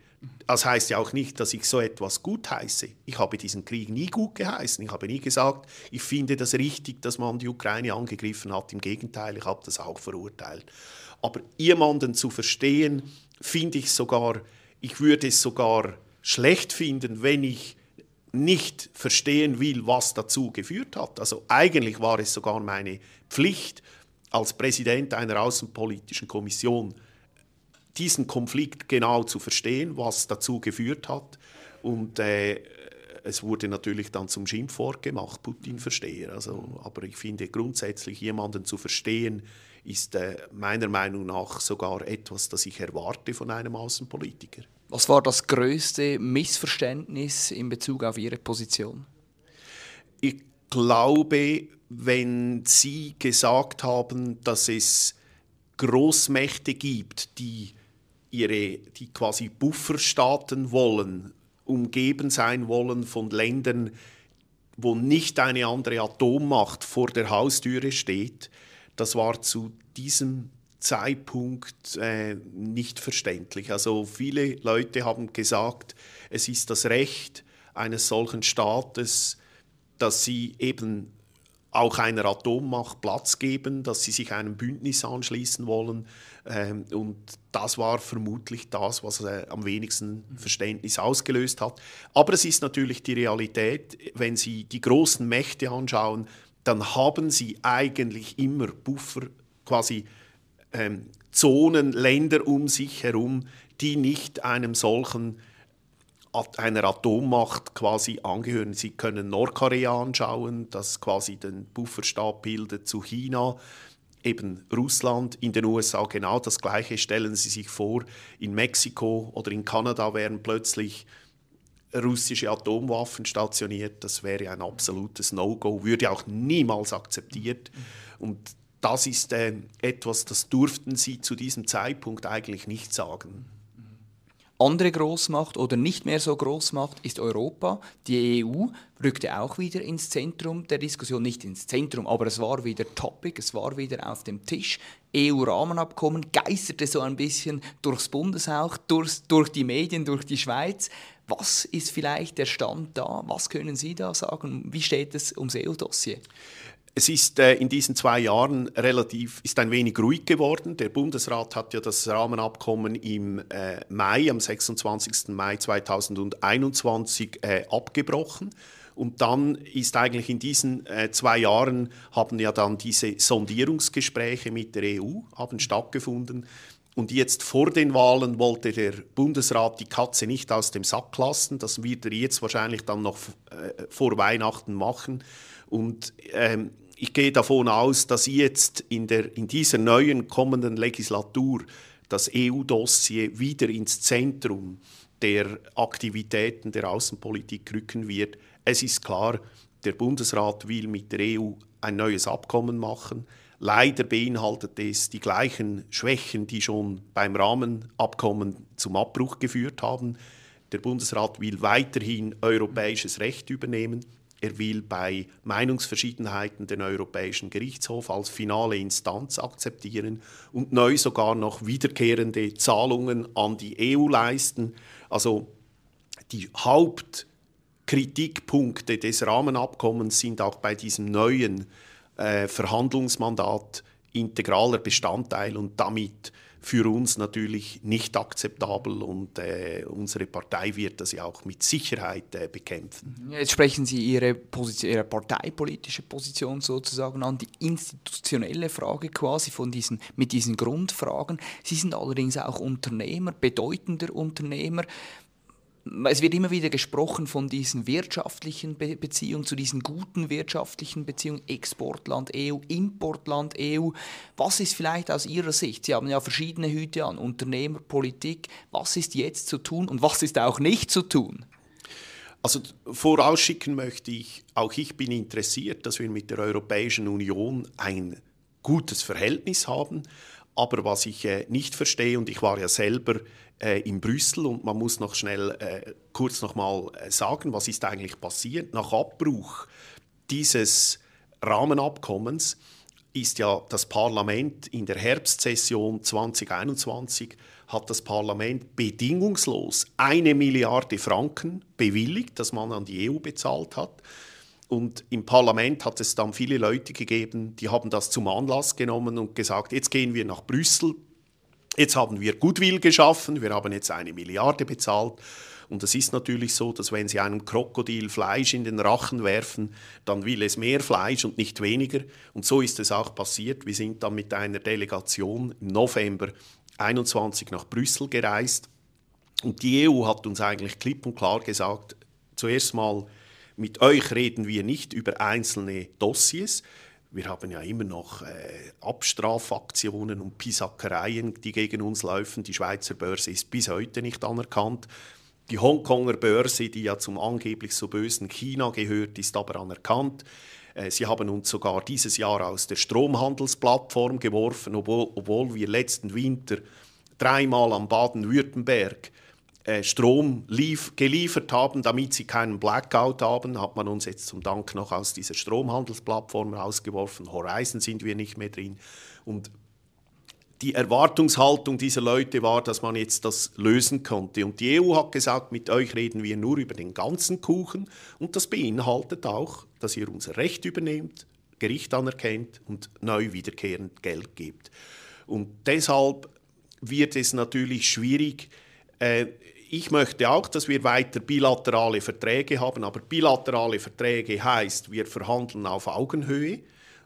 Das heißt ja auch nicht, dass ich so etwas gut heiße. Ich habe diesen Krieg nie gut geheißen. Ich habe nie gesagt, ich finde das richtig, dass man die Ukraine angegriffen hat. Im Gegenteil, ich habe das auch verurteilt. Aber jemanden zu verstehen, finde ich sogar, ich würde es sogar schlecht finden, wenn ich nicht verstehen will, was dazu geführt hat. Also eigentlich war es sogar meine Pflicht als Präsident einer außenpolitischen Kommission, diesen Konflikt genau zu verstehen, was dazu geführt hat. Und äh, es wurde natürlich dann zum Schimpfwort gemacht, Putin-Versteher. Also, aber ich finde grundsätzlich jemanden zu verstehen, ist äh, meiner Meinung nach sogar etwas, das ich erwarte von einem Außenpolitiker. Was war das größte Missverständnis in Bezug auf Ihre Position? Ich glaube, wenn Sie gesagt haben, dass es Großmächte gibt, die ihre, die quasi Bufferstaaten wollen, umgeben sein wollen von Ländern, wo nicht eine andere Atommacht vor der Haustüre steht, das war zu diesem Zeitpunkt äh, nicht verständlich. Also viele Leute haben gesagt, es ist das Recht eines solchen Staates, dass sie eben auch einer Atommacht Platz geben, dass sie sich einem Bündnis anschließen wollen. Ähm, und das war vermutlich das, was äh, am wenigsten Verständnis ausgelöst hat. Aber es ist natürlich die Realität, wenn Sie die großen Mächte anschauen, dann haben sie eigentlich immer Buffer, quasi ähm, Zonen, Länder um sich herum, die nicht einem solchen einer Atommacht quasi angehören. Sie können Nordkorea anschauen, das quasi den Bufferstab bildet zu China. eben Russland, in den USA genau das Gleiche. Stellen Sie sich vor, in Mexiko oder in Kanada wären plötzlich russische Atomwaffen stationiert. Das wäre ein absolutes No-Go, würde auch niemals akzeptiert. Und das ist äh, etwas, das durften Sie zu diesem Zeitpunkt eigentlich nicht sagen andere Großmacht oder nicht mehr so Großmacht ist Europa. Die EU rückte auch wieder ins Zentrum der Diskussion, nicht ins Zentrum, aber es war wieder Topic, es war wieder auf dem Tisch. EU-Rahmenabkommen geisterte so ein bisschen durchs Bundeshaus, durch, durch die Medien, durch die Schweiz. Was ist vielleicht der Stand da? Was können Sie da sagen? Wie steht es ums EU-Dossier? Es ist äh, in diesen zwei Jahren relativ, ist ein wenig ruhig geworden. Der Bundesrat hat ja das Rahmenabkommen im äh, Mai, am 26. Mai 2021 äh, abgebrochen. Und dann ist eigentlich in diesen äh, zwei Jahren haben ja dann diese Sondierungsgespräche mit der EU haben stattgefunden. Und jetzt vor den Wahlen wollte der Bundesrat die Katze nicht aus dem Sack lassen. Das wird er jetzt wahrscheinlich dann noch äh, vor Weihnachten machen. Und ähm, ich gehe davon aus, dass jetzt in, der, in dieser neuen kommenden Legislatur das EU-Dossier wieder ins Zentrum der Aktivitäten der Außenpolitik rücken wird. Es ist klar, der Bundesrat will mit der EU ein neues Abkommen machen. Leider beinhaltet es die gleichen Schwächen, die schon beim Rahmenabkommen zum Abbruch geführt haben. Der Bundesrat will weiterhin europäisches Recht übernehmen. Er will bei Meinungsverschiedenheiten den Europäischen Gerichtshof als finale Instanz akzeptieren und neu sogar noch wiederkehrende Zahlungen an die EU leisten. Also die Hauptkritikpunkte des Rahmenabkommens sind auch bei diesem neuen äh, Verhandlungsmandat integraler Bestandteil und damit für uns natürlich nicht akzeptabel und äh, unsere Partei wird das ja auch mit Sicherheit äh, bekämpfen. Jetzt sprechen Sie Ihre, Position, Ihre parteipolitische Position sozusagen an, die institutionelle Frage quasi von diesen, mit diesen Grundfragen. Sie sind allerdings auch Unternehmer, bedeutender Unternehmer es wird immer wieder gesprochen von diesen wirtschaftlichen Be Beziehungen, zu diesen guten wirtschaftlichen Beziehungen, Exportland EU, Importland EU. Was ist vielleicht aus Ihrer Sicht, Sie haben ja verschiedene Hüte an, Unternehmer, Politik, was ist jetzt zu tun und was ist auch nicht zu tun? Also vorausschicken möchte ich, auch ich bin interessiert, dass wir mit der Europäischen Union ein gutes Verhältnis haben. Aber was ich äh, nicht verstehe, und ich war ja selber äh, in Brüssel und man muss noch schnell äh, kurz noch mal äh, sagen, was ist eigentlich passiert nach Abbruch dieses Rahmenabkommens ist ja das Parlament in der Herbstsession 2021 hat das Parlament bedingungslos eine Milliarde Franken bewilligt, das man an die EU bezahlt hat. Und im Parlament hat es dann viele Leute gegeben, die haben das zum Anlass genommen und gesagt, jetzt gehen wir nach Brüssel, jetzt haben wir Goodwill geschaffen, wir haben jetzt eine Milliarde bezahlt. Und es ist natürlich so, dass wenn Sie einem Krokodil Fleisch in den Rachen werfen, dann will es mehr Fleisch und nicht weniger. Und so ist es auch passiert. Wir sind dann mit einer Delegation im November 21 nach Brüssel gereist. Und die EU hat uns eigentlich klipp und klar gesagt, zuerst mal, mit euch reden wir nicht über einzelne Dossiers. Wir haben ja immer noch äh, Abstrafaktionen und Pisackereien, die gegen uns laufen. Die Schweizer Börse ist bis heute nicht anerkannt. Die Hongkonger Börse, die ja zum angeblich so bösen China gehört, ist aber anerkannt. Äh, sie haben uns sogar dieses Jahr aus der Stromhandelsplattform geworfen, obwohl, obwohl wir letzten Winter dreimal am Baden-Württemberg Strom lief, geliefert haben, damit sie keinen Blackout haben, hat man uns jetzt zum Dank noch aus dieser Stromhandelsplattform rausgeworfen. Horizon sind wir nicht mehr drin. Und die Erwartungshaltung dieser Leute war, dass man jetzt das lösen konnte. Und die EU hat gesagt, mit euch reden wir nur über den ganzen Kuchen. Und das beinhaltet auch, dass ihr unser Recht übernehmt, Gericht anerkennt und neu wiederkehrend Geld gibt. Und deshalb wird es natürlich schwierig, äh, ich möchte auch, dass wir weiter bilaterale Verträge haben, aber bilaterale Verträge heißt, wir verhandeln auf Augenhöhe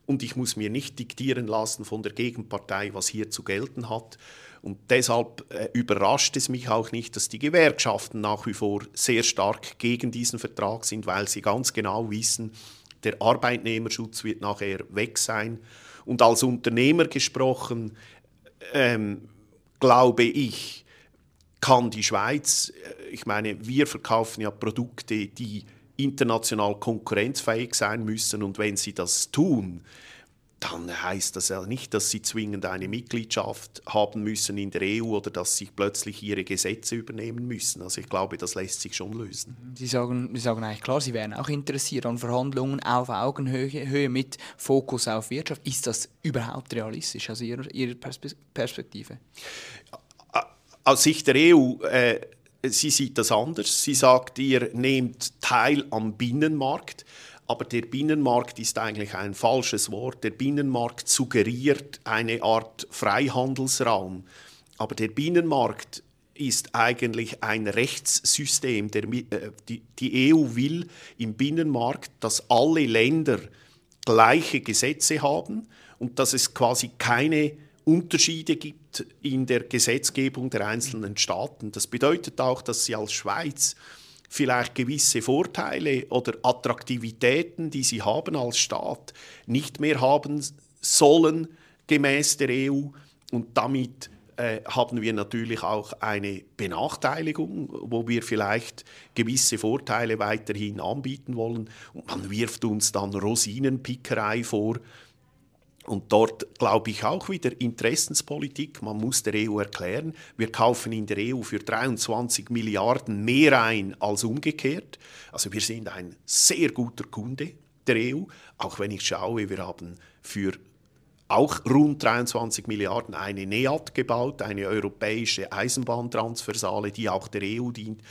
und ich muss mir nicht diktieren lassen von der Gegenpartei, was hier zu gelten hat. Und deshalb äh, überrascht es mich auch nicht, dass die Gewerkschaften nach wie vor sehr stark gegen diesen Vertrag sind, weil sie ganz genau wissen, der Arbeitnehmerschutz wird nachher weg sein Und als Unternehmer gesprochen, ähm, glaube ich, kann die Schweiz, äh, ich meine, wir verkaufen ja Produkte, die international konkurrenzfähig sein müssen und wenn sie das tun, dann heißt das ja nicht, dass sie zwingend eine Mitgliedschaft haben müssen in der EU oder dass sie plötzlich ihre Gesetze übernehmen müssen. Also ich glaube, das lässt sich schon lösen. Sie sagen, Sie sagen eigentlich klar, Sie wären auch interessiert an Verhandlungen auf Augenhöhe mit Fokus auf Wirtschaft. Ist das überhaupt realistisch aus Ihrer, Ihrer Perspektive? Aus Sicht der EU äh, sie sieht das anders. Sie sagt, ihr nehmt teil am Binnenmarkt. Aber der Binnenmarkt ist eigentlich ein falsches Wort. Der Binnenmarkt suggeriert eine Art Freihandelsraum. Aber der Binnenmarkt ist eigentlich ein Rechtssystem. Der, äh, die, die EU will im Binnenmarkt, dass alle Länder gleiche Gesetze haben und dass es quasi keine Unterschiede gibt in der Gesetzgebung der einzelnen Staaten. Das bedeutet auch, dass sie als Schweiz vielleicht gewisse Vorteile oder Attraktivitäten, die sie haben als Staat, nicht mehr haben sollen gemäß der EU. Und damit äh, haben wir natürlich auch eine Benachteiligung, wo wir vielleicht gewisse Vorteile weiterhin anbieten wollen. Und man wirft uns dann Rosinenpickerei vor und dort glaube ich auch wieder Interessenspolitik. Man muss der EU erklären, wir kaufen in der EU für 23 Milliarden mehr ein als umgekehrt. Also wir sind ein sehr guter Kunde der EU. Auch wenn ich schaue, wir haben für auch rund 23 Milliarden eine NEAT gebaut, eine europäische Eisenbahntransversale, die auch der EU dient.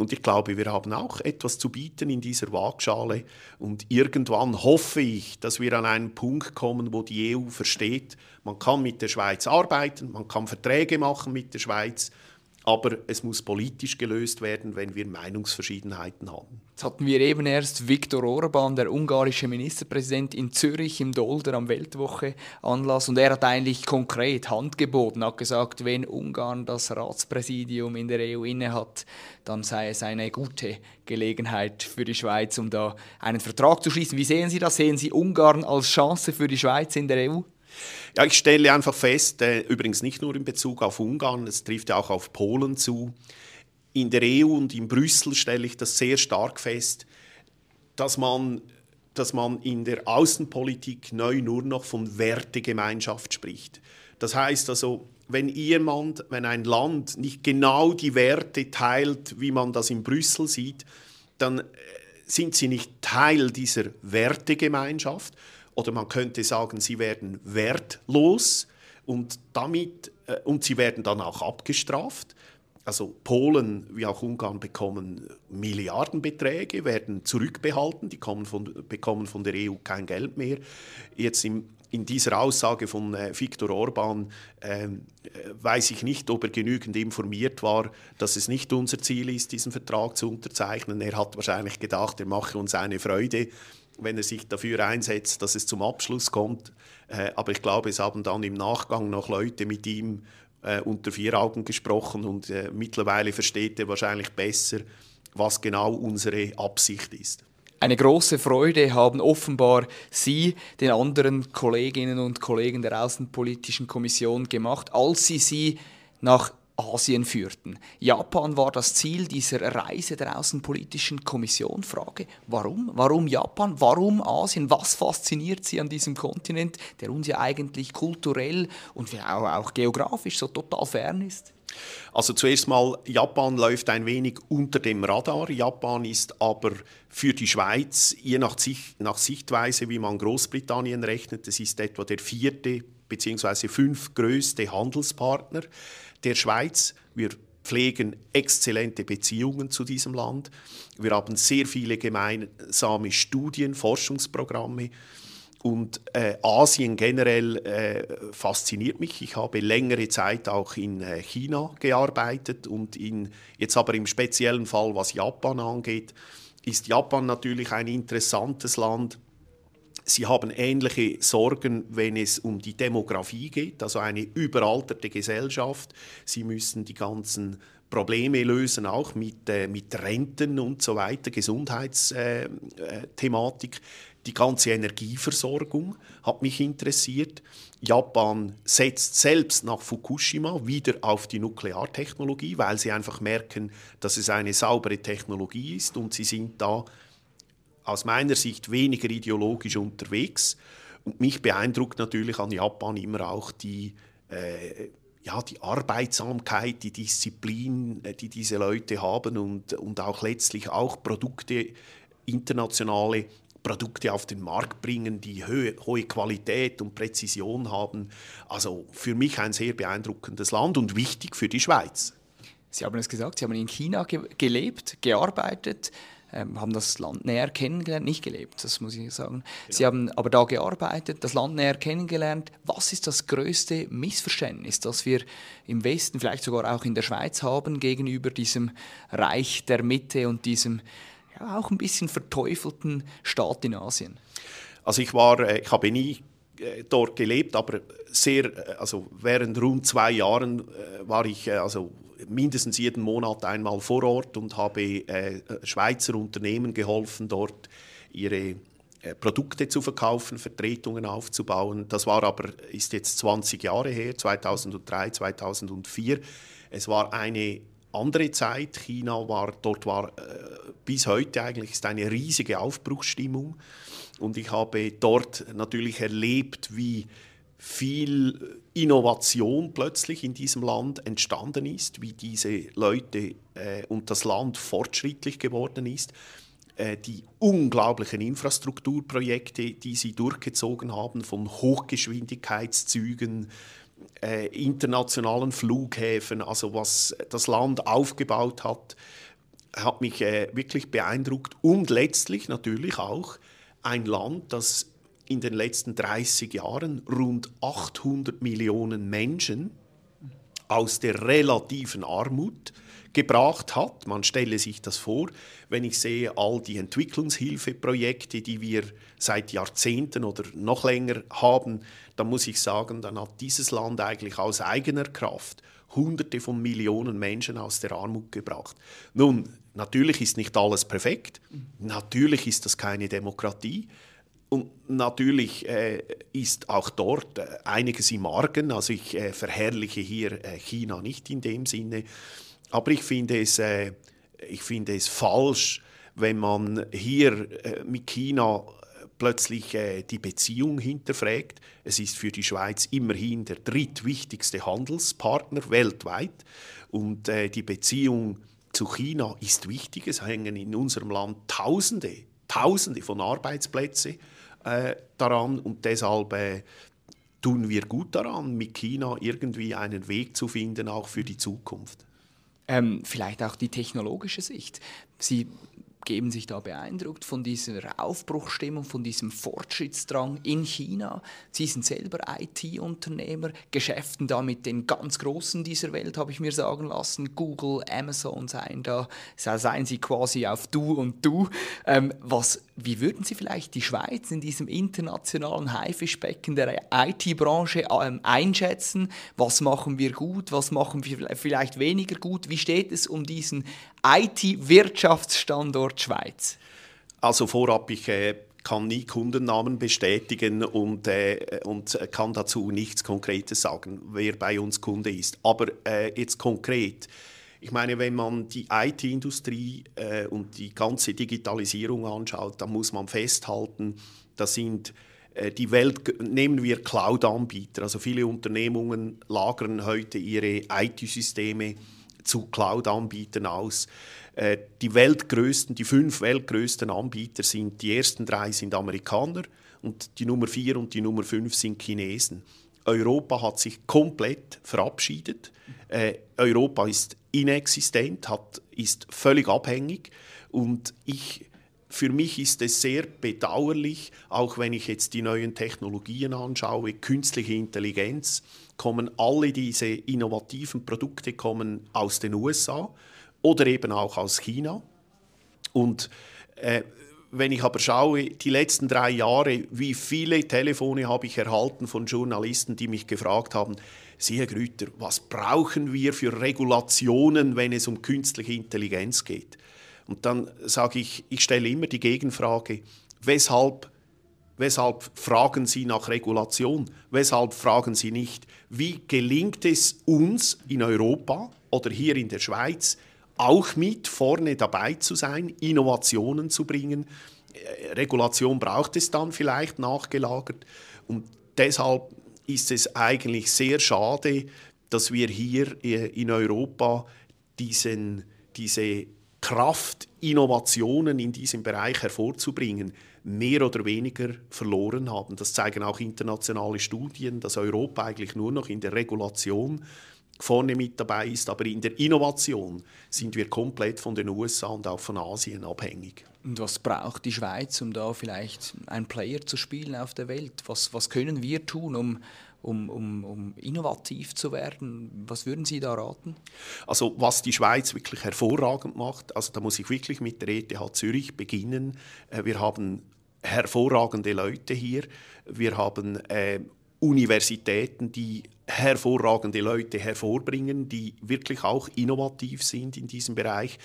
Und ich glaube, wir haben auch etwas zu bieten in dieser Waagschale. Und irgendwann hoffe ich, dass wir an einen Punkt kommen, wo die EU versteht, man kann mit der Schweiz arbeiten, man kann Verträge machen mit der Schweiz, aber es muss politisch gelöst werden, wenn wir Meinungsverschiedenheiten haben. Jetzt hatten wir eben erst Viktor Orban, der ungarische Ministerpräsident, in Zürich im Dolder am Weltwoche Anlass und er hat eigentlich konkret Hand geboten, hat gesagt, wenn Ungarn das Ratspräsidium in der EU innehat, dann sei es eine gute Gelegenheit für die Schweiz, um da einen Vertrag zu schließen. Wie sehen Sie das? Sehen Sie Ungarn als Chance für die Schweiz in der EU? Ja, ich stelle einfach fest, äh, übrigens nicht nur in Bezug auf Ungarn, es trifft ja auch auf Polen zu. In der EU und in Brüssel stelle ich das sehr stark fest, dass man, dass man in der Außenpolitik neu nur noch von Wertegemeinschaft spricht. Das heißt also, wenn jemand, wenn ein Land nicht genau die Werte teilt, wie man das in Brüssel sieht, dann äh, sind sie nicht Teil dieser Wertegemeinschaft, oder man könnte sagen, sie werden wertlos und damit äh, und sie werden dann auch abgestraft. Also Polen wie auch Ungarn bekommen Milliardenbeträge, werden zurückbehalten, die von, bekommen von der EU kein Geld mehr. Jetzt im, in dieser Aussage von äh, Viktor Orban ähm, äh, weiß ich nicht, ob er genügend informiert war, dass es nicht unser Ziel ist, diesen Vertrag zu unterzeichnen. Er hat wahrscheinlich gedacht, er mache uns eine Freude wenn er sich dafür einsetzt, dass es zum Abschluss kommt. Äh, aber ich glaube, es haben dann im Nachgang noch Leute mit ihm äh, unter vier Augen gesprochen und äh, mittlerweile versteht er wahrscheinlich besser, was genau unsere Absicht ist. Eine große Freude haben offenbar Sie den anderen Kolleginnen und Kollegen der Außenpolitischen Kommission gemacht, als Sie sie nach Asien führten. Japan war das Ziel dieser Reise der Außenpolitischen Kommission. Frage, warum? Warum Japan? Warum Asien? Was fasziniert Sie an diesem Kontinent, der uns ja eigentlich kulturell und auch, geografisch so total fern ist? Also zuerst mal, Japan läuft ein wenig unter dem Radar. Japan ist aber für die Schweiz, je nach, Sicht, nach Sichtweise, wie man Großbritannien rechnet, das ist etwa der vierte bzw. fünftgrößte Handelspartner der Schweiz. Wir pflegen exzellente Beziehungen zu diesem Land. Wir haben sehr viele gemeinsame Studien, Forschungsprogramme. Und äh, Asien generell äh, fasziniert mich. Ich habe längere Zeit auch in äh, China gearbeitet und in, jetzt aber im speziellen Fall, was Japan angeht, ist Japan natürlich ein interessantes Land Sie haben ähnliche Sorgen, wenn es um die Demografie geht, also eine überalterte Gesellschaft. Sie müssen die ganzen Probleme lösen, auch mit, äh, mit Renten und so weiter, Gesundheitsthematik. Äh, äh, die ganze Energieversorgung hat mich interessiert. Japan setzt selbst nach Fukushima wieder auf die Nukleartechnologie, weil sie einfach merken, dass es eine saubere Technologie ist und sie sind da aus meiner Sicht weniger ideologisch unterwegs. Und mich beeindruckt natürlich an Japan immer auch die, äh, ja, die Arbeitsamkeit, die Disziplin, äh, die diese Leute haben und, und auch letztlich auch Produkte, internationale Produkte auf den Markt bringen, die hohe, hohe Qualität und Präzision haben. Also für mich ein sehr beeindruckendes Land und wichtig für die Schweiz. Sie haben es gesagt, Sie haben in China ge gelebt, gearbeitet, ähm, haben das Land näher kennengelernt, nicht gelebt, das muss ich sagen. Genau. Sie haben aber da gearbeitet, das Land näher kennengelernt. Was ist das größte Missverständnis, das wir im Westen, vielleicht sogar auch in der Schweiz haben, gegenüber diesem Reich der Mitte und diesem ja, auch ein bisschen verteufelten Staat in Asien? Also ich war, äh, ich habe nie äh, dort gelebt, aber sehr, äh, also während rund zwei Jahren war ich also mindestens jeden Monat einmal vor Ort und habe äh, Schweizer Unternehmen geholfen, dort ihre Produkte zu verkaufen, Vertretungen aufzubauen. Das war aber ist jetzt 20 Jahre her, 2003, 2004. Es war eine andere Zeit. China war, dort war äh, bis heute eigentlich ist eine riesige Aufbruchsstimmung. Und ich habe dort natürlich erlebt, wie viel Innovation plötzlich in diesem Land entstanden ist, wie diese Leute äh, und das Land fortschrittlich geworden ist, äh, die unglaublichen Infrastrukturprojekte, die sie durchgezogen haben, von Hochgeschwindigkeitszügen äh, internationalen Flughäfen, also was das Land aufgebaut hat, hat mich äh, wirklich beeindruckt. Und letztlich natürlich auch ein Land, das in den letzten 30 Jahren rund 800 Millionen Menschen aus der relativen Armut gebracht hat. Man stelle sich das vor, wenn ich sehe all die Entwicklungshilfeprojekte, die wir seit Jahrzehnten oder noch länger haben, dann muss ich sagen, dann hat dieses Land eigentlich aus eigener Kraft Hunderte von Millionen Menschen aus der Armut gebracht. Nun, natürlich ist nicht alles perfekt, natürlich ist das keine Demokratie, und natürlich äh, ist auch dort äh, einiges im Argen. Also ich äh, verherrliche hier äh, China nicht in dem Sinne. Aber ich finde es, äh, ich finde es falsch, wenn man hier äh, mit China plötzlich die Beziehung hinterfragt. Es ist für die Schweiz immerhin der drittwichtigste Handelspartner weltweit. Und die Beziehung zu China ist wichtig. Es hängen in unserem Land Tausende, Tausende von Arbeitsplätzen äh, daran und deshalb äh, tun wir gut daran, mit China irgendwie einen Weg zu finden, auch für die Zukunft. Ähm, vielleicht auch die technologische Sicht. Sie geben sich da beeindruckt von dieser Aufbruchstimmung, von diesem Fortschrittsdrang in China. Sie sind selber IT-Unternehmer, geschäften da mit den ganz Großen dieser Welt, habe ich mir sagen lassen. Google, Amazon seien da, seien sie quasi auf Du und Du. Ähm, was, wie würden Sie vielleicht die Schweiz in diesem internationalen Haifischbecken der IT-Branche ähm, einschätzen? Was machen wir gut, was machen wir vielleicht weniger gut? Wie steht es um diesen IT-Wirtschaftsstandort Schweiz? Also vorab, ich äh, kann nie Kundennamen bestätigen und, äh, und kann dazu nichts Konkretes sagen, wer bei uns Kunde ist. Aber äh, jetzt konkret, ich meine, wenn man die IT-Industrie äh, und die ganze Digitalisierung anschaut, dann muss man festhalten, da sind äh, die Welt, nehmen wir Cloud-Anbieter, also viele Unternehmungen lagern heute ihre IT-Systeme zu Cloud-Anbietern aus. Äh, die weltgrößten, die fünf weltgrößten Anbieter sind, die ersten drei sind Amerikaner und die Nummer vier und die Nummer fünf sind Chinesen. Europa hat sich komplett verabschiedet. Äh, Europa ist inexistent, hat, ist völlig abhängig und ich für mich ist es sehr bedauerlich, auch wenn ich jetzt die neuen Technologien anschaue, künstliche Intelligenz, kommen alle diese innovativen Produkte kommen aus den USA oder eben auch aus China. Und äh, wenn ich aber schaue, die letzten drei Jahre, wie viele Telefone habe ich erhalten von Journalisten, die mich gefragt haben, Sie, Herr Grüter, was brauchen wir für Regulationen, wenn es um künstliche Intelligenz geht? Und dann sage ich, ich stelle immer die Gegenfrage, weshalb, weshalb fragen Sie nach Regulation? Weshalb fragen Sie nicht, wie gelingt es uns in Europa oder hier in der Schweiz, auch mit vorne dabei zu sein, Innovationen zu bringen. Äh, Regulation braucht es dann vielleicht nachgelagert. Und deshalb ist es eigentlich sehr schade, dass wir hier äh, in Europa diesen, diese Kraft, Innovationen in diesem Bereich hervorzubringen, mehr oder weniger verloren haben. Das zeigen auch internationale Studien, dass Europa eigentlich nur noch in der Regulation vorne mit dabei ist. Aber in der Innovation sind wir komplett von den USA und auch von Asien abhängig. Und was braucht die Schweiz, um da vielleicht ein Player zu spielen auf der Welt? Was, was können wir tun, um, um, um, um innovativ zu werden? Was würden Sie da raten? Also was die Schweiz wirklich hervorragend macht, also da muss ich wirklich mit der ETH Zürich beginnen. Äh, wir haben hervorragende Leute hier. Wir haben äh, Universitäten, die hervorragende Leute hervorbringen, die wirklich auch innovativ sind in diesem Bereich.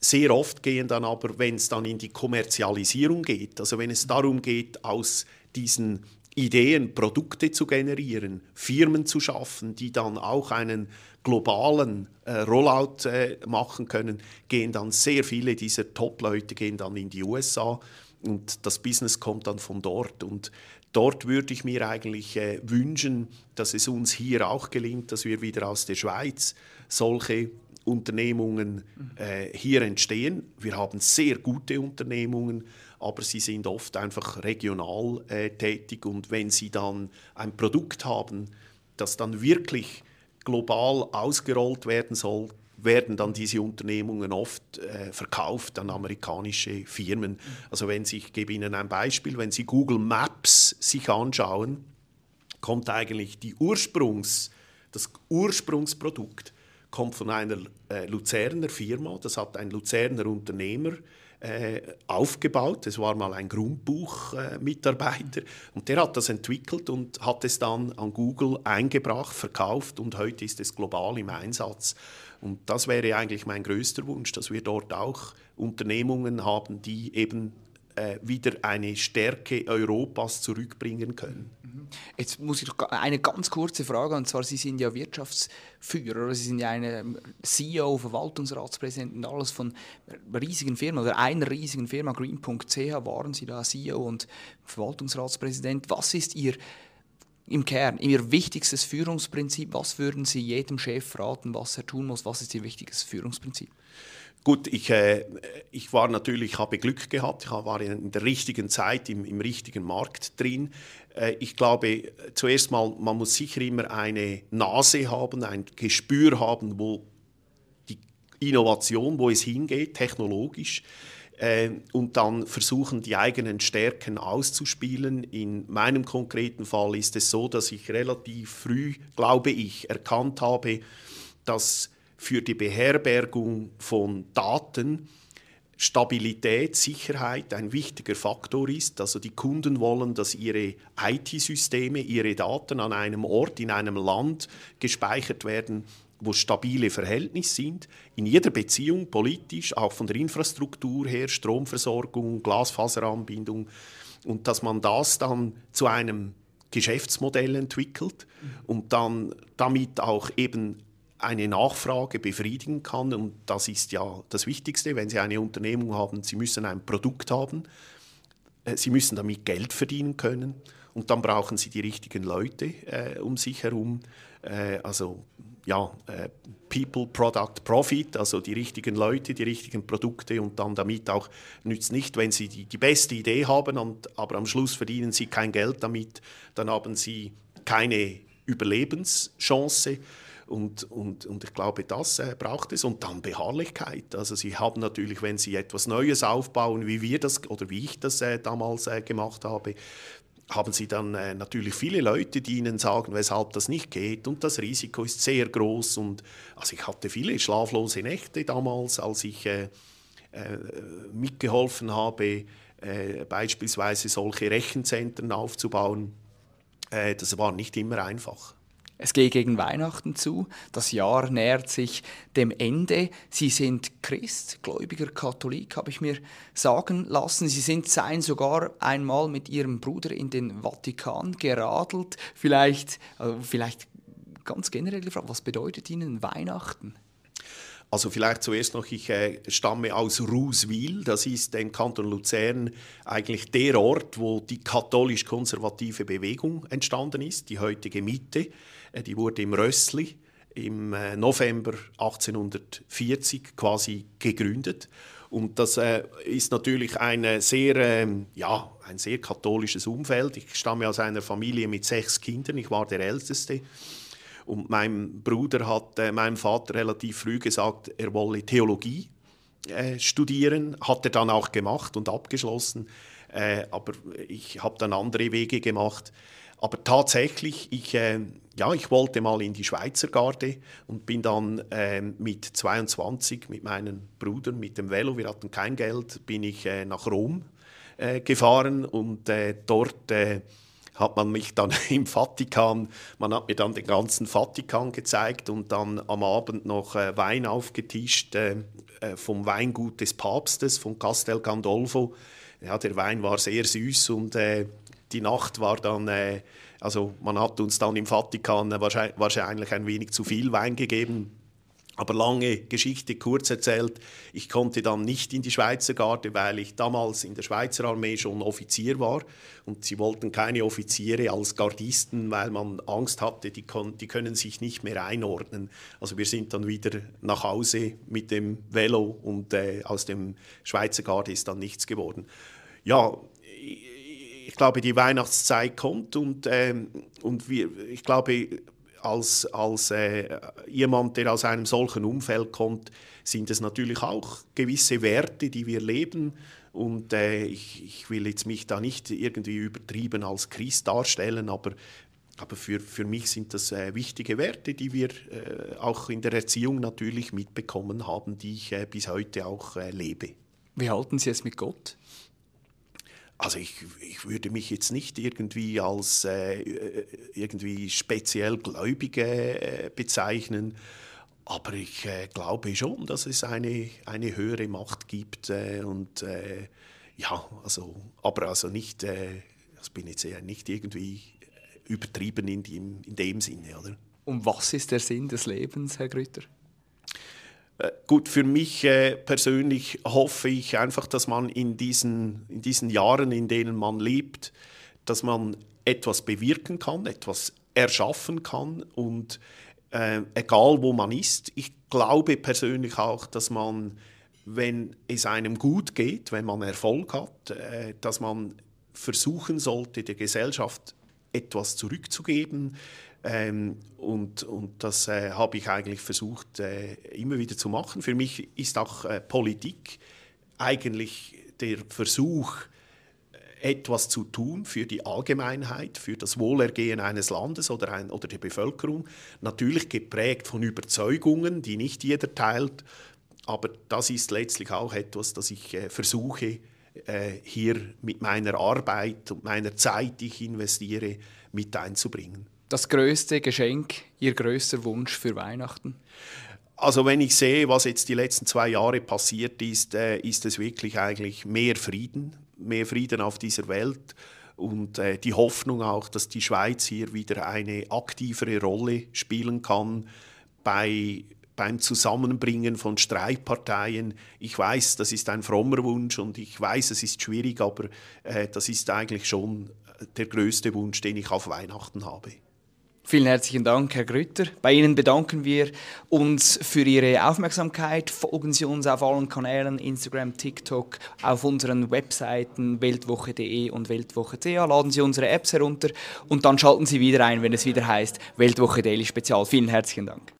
Sehr oft gehen dann aber, wenn es dann in die Kommerzialisierung geht, also wenn es darum geht, aus diesen Ideen Produkte zu generieren, Firmen zu schaffen, die dann auch einen globalen äh, Rollout äh, machen können, gehen dann sehr viele dieser Top-Leute gehen dann in die USA und das Business kommt dann von dort und dort würde ich mir eigentlich äh, wünschen, dass es uns hier auch gelingt, dass wir wieder aus der Schweiz solche Unternehmungen äh, hier entstehen. Wir haben sehr gute Unternehmungen, aber sie sind oft einfach regional äh, tätig und wenn sie dann ein Produkt haben, das dann wirklich global ausgerollt werden soll, werden dann diese Unternehmungen oft äh, verkauft an amerikanische Firmen. Also wenn Sie, ich gebe Ihnen ein Beispiel, wenn Sie Google Maps sich anschauen, kommt eigentlich die Ursprungs, das Ursprungsprodukt kommt von einer äh, Luzerner Firma, das hat ein Luzerner Unternehmer äh, aufgebaut. Es war mal ein Grundbuchmitarbeiter äh, und der hat das entwickelt und hat es dann an Google eingebracht, verkauft und heute ist es global im Einsatz. Und das wäre eigentlich mein größter Wunsch, dass wir dort auch Unternehmungen haben, die eben äh, wieder eine Stärke Europas zurückbringen können. Jetzt muss ich noch eine ganz kurze Frage, und zwar Sie sind ja Wirtschaftsführer, oder? Sie sind ja eine ähm, CEO, Verwaltungsratspräsident und alles von riesigen Firmen oder einer riesigen Firma, Green.ch waren Sie da CEO und Verwaltungsratspräsident. Was ist Ihr im Kern, Ihr wichtigstes Führungsprinzip? Was würden Sie jedem Chef raten, was er tun muss? Was ist Ihr wichtigstes Führungsprinzip? Gut, ich, äh, ich war natürlich, habe Glück gehabt, ich war in der richtigen Zeit im, im richtigen Markt drin. Äh, ich glaube, zuerst mal, man muss sicher immer eine Nase haben, ein Gespür haben, wo die Innovation, wo es hingeht, technologisch äh, und dann versuchen, die eigenen Stärken auszuspielen. In meinem konkreten Fall ist es so, dass ich relativ früh, glaube ich, erkannt habe, dass für die Beherbergung von Daten Stabilität, Sicherheit ein wichtiger Faktor ist. Also die Kunden wollen, dass ihre IT-Systeme, ihre Daten an einem Ort, in einem Land gespeichert werden, wo stabile Verhältnisse sind, in jeder Beziehung, politisch, auch von der Infrastruktur her, Stromversorgung, Glasfaseranbindung, und dass man das dann zu einem Geschäftsmodell entwickelt und dann damit auch eben eine Nachfrage befriedigen kann. Und das ist ja das Wichtigste, wenn Sie eine Unternehmung haben. Sie müssen ein Produkt haben, äh, Sie müssen damit Geld verdienen können und dann brauchen Sie die richtigen Leute äh, um sich herum. Äh, also ja, äh, People, Product, Profit, also die richtigen Leute, die richtigen Produkte und dann damit auch nützt nicht, wenn Sie die, die beste Idee haben, und, aber am Schluss verdienen Sie kein Geld damit, dann haben Sie keine Überlebenschance. Und, und, und ich glaube, das äh, braucht es. Und dann Beharrlichkeit. Also Sie haben natürlich, wenn Sie etwas Neues aufbauen, wie wir das oder wie ich das äh, damals äh, gemacht habe, haben Sie dann äh, natürlich viele Leute, die Ihnen sagen, weshalb das nicht geht. Und das Risiko ist sehr groß. Und also ich hatte viele schlaflose Nächte damals, als ich äh, äh, mitgeholfen habe, beispielsweise solche Rechenzentren aufzubauen. Das war nicht immer einfach. Es geht gegen Weihnachten zu. Das Jahr nähert sich dem Ende. Sie sind Christ, gläubiger Katholik, habe ich mir sagen lassen. Sie sind seien sogar einmal mit ihrem Bruder in den Vatikan geradelt. Vielleicht, also vielleicht ganz generell gefragt, was bedeutet Ihnen Weihnachten? Also vielleicht zuerst noch, ich äh, stamme aus Ruswil, das ist im Kanton Luzern eigentlich der Ort, wo die katholisch-konservative Bewegung entstanden ist, die heutige Mitte. Äh, die wurde im Rössli im äh, November 1840 quasi gegründet. Und das äh, ist natürlich eine sehr, ähm, ja, ein sehr katholisches Umfeld. Ich stamme aus einer Familie mit sechs Kindern, ich war der Älteste. Und mein Bruder hat äh, meinem Vater relativ früh gesagt, er wolle Theologie äh, studieren. Hat er dann auch gemacht und abgeschlossen. Äh, aber ich habe dann andere Wege gemacht. Aber tatsächlich, ich, äh, ja, ich wollte mal in die Schweizer Garde und bin dann äh, mit 22 mit meinem Bruder mit dem Velo, wir hatten kein Geld, bin ich äh, nach Rom äh, gefahren und äh, dort äh, hat man mich dann (laughs) im Vatikan, man hat mir dann den ganzen Vatikan gezeigt und dann am Abend noch äh, Wein aufgetischt äh, vom Weingut des Papstes, von Castel Gandolfo. Ja, der Wein war sehr süß und die Nacht war dann, äh, also man hat uns dann im Vatikan wahrscheinlich, wahrscheinlich ein wenig zu viel Wein gegeben aber lange Geschichte kurz erzählt, ich konnte dann nicht in die Schweizer Garde, weil ich damals in der Schweizer Armee schon Offizier war und sie wollten keine Offiziere als Gardisten, weil man Angst hatte, die, die können sich nicht mehr einordnen. Also wir sind dann wieder nach Hause mit dem Velo und äh, aus dem Schweizer Garde ist dann nichts geworden. Ja, ich glaube, die Weihnachtszeit kommt und, ähm, und wir, ich glaube, als, als äh, jemand, der aus einem solchen Umfeld kommt, sind es natürlich auch gewisse Werte, die wir leben. Und äh, ich, ich, will jetzt mich da nicht irgendwie übertrieben als Christ darstellen, aber, aber für, für mich sind das äh, wichtige Werte, die wir äh, auch in der Erziehung natürlich mitbekommen haben, die ich äh, bis heute auch äh, lebe. Wie halten Sie es mit Gott? Also ich, ich würde mich jetzt nicht irgendwie als äh, irgendwie speziell Gläubige äh, bezeichnen, aber ich äh, glaube schon, dass es eine, eine höhere Macht gibt äh, und äh, ja, also, aber also nicht, äh, das bin jetzt eher nicht irgendwie übertrieben in dem, in dem Sinne, oder? Und was ist der Sinn des Lebens, Herr Grütter? Äh, gut, für mich äh, persönlich hoffe ich einfach, dass man in diesen, in diesen Jahren, in denen man lebt, dass man etwas bewirken kann, etwas erschaffen kann und äh, egal wo man ist. Ich glaube persönlich auch, dass man, wenn es einem gut geht, wenn man Erfolg hat, äh, dass man versuchen sollte, der Gesellschaft etwas zurückzugeben, ähm, und, und das äh, habe ich eigentlich versucht äh, immer wieder zu machen. Für mich ist auch äh, Politik eigentlich der Versuch, äh, etwas zu tun für die Allgemeinheit, für das Wohlergehen eines Landes oder, ein, oder der Bevölkerung. Natürlich geprägt von Überzeugungen, die nicht jeder teilt, aber das ist letztlich auch etwas, das ich äh, versuche, äh, hier mit meiner Arbeit und meiner Zeit, die ich investiere, mit einzubringen das größte Geschenk, Ihr größter Wunsch für Weihnachten? Also wenn ich sehe, was jetzt die letzten zwei Jahre passiert ist, äh, ist es wirklich eigentlich mehr Frieden, mehr Frieden auf dieser Welt und äh, die Hoffnung auch, dass die Schweiz hier wieder eine aktivere Rolle spielen kann bei beim Zusammenbringen von Streitparteien. Ich weiß, das ist ein frommer Wunsch und ich weiß, es ist schwierig, aber äh, das ist eigentlich schon der größte Wunsch, den ich auf Weihnachten habe. Vielen herzlichen Dank, Herr Grütter. Bei Ihnen bedanken wir uns für Ihre Aufmerksamkeit. Folgen Sie uns auf allen Kanälen, Instagram, TikTok, auf unseren Webseiten weltwoche.de und weltwoche.ch. Laden Sie unsere Apps herunter und dann schalten Sie wieder ein, wenn es wieder heißt Weltwoche Daily Spezial. Vielen herzlichen Dank.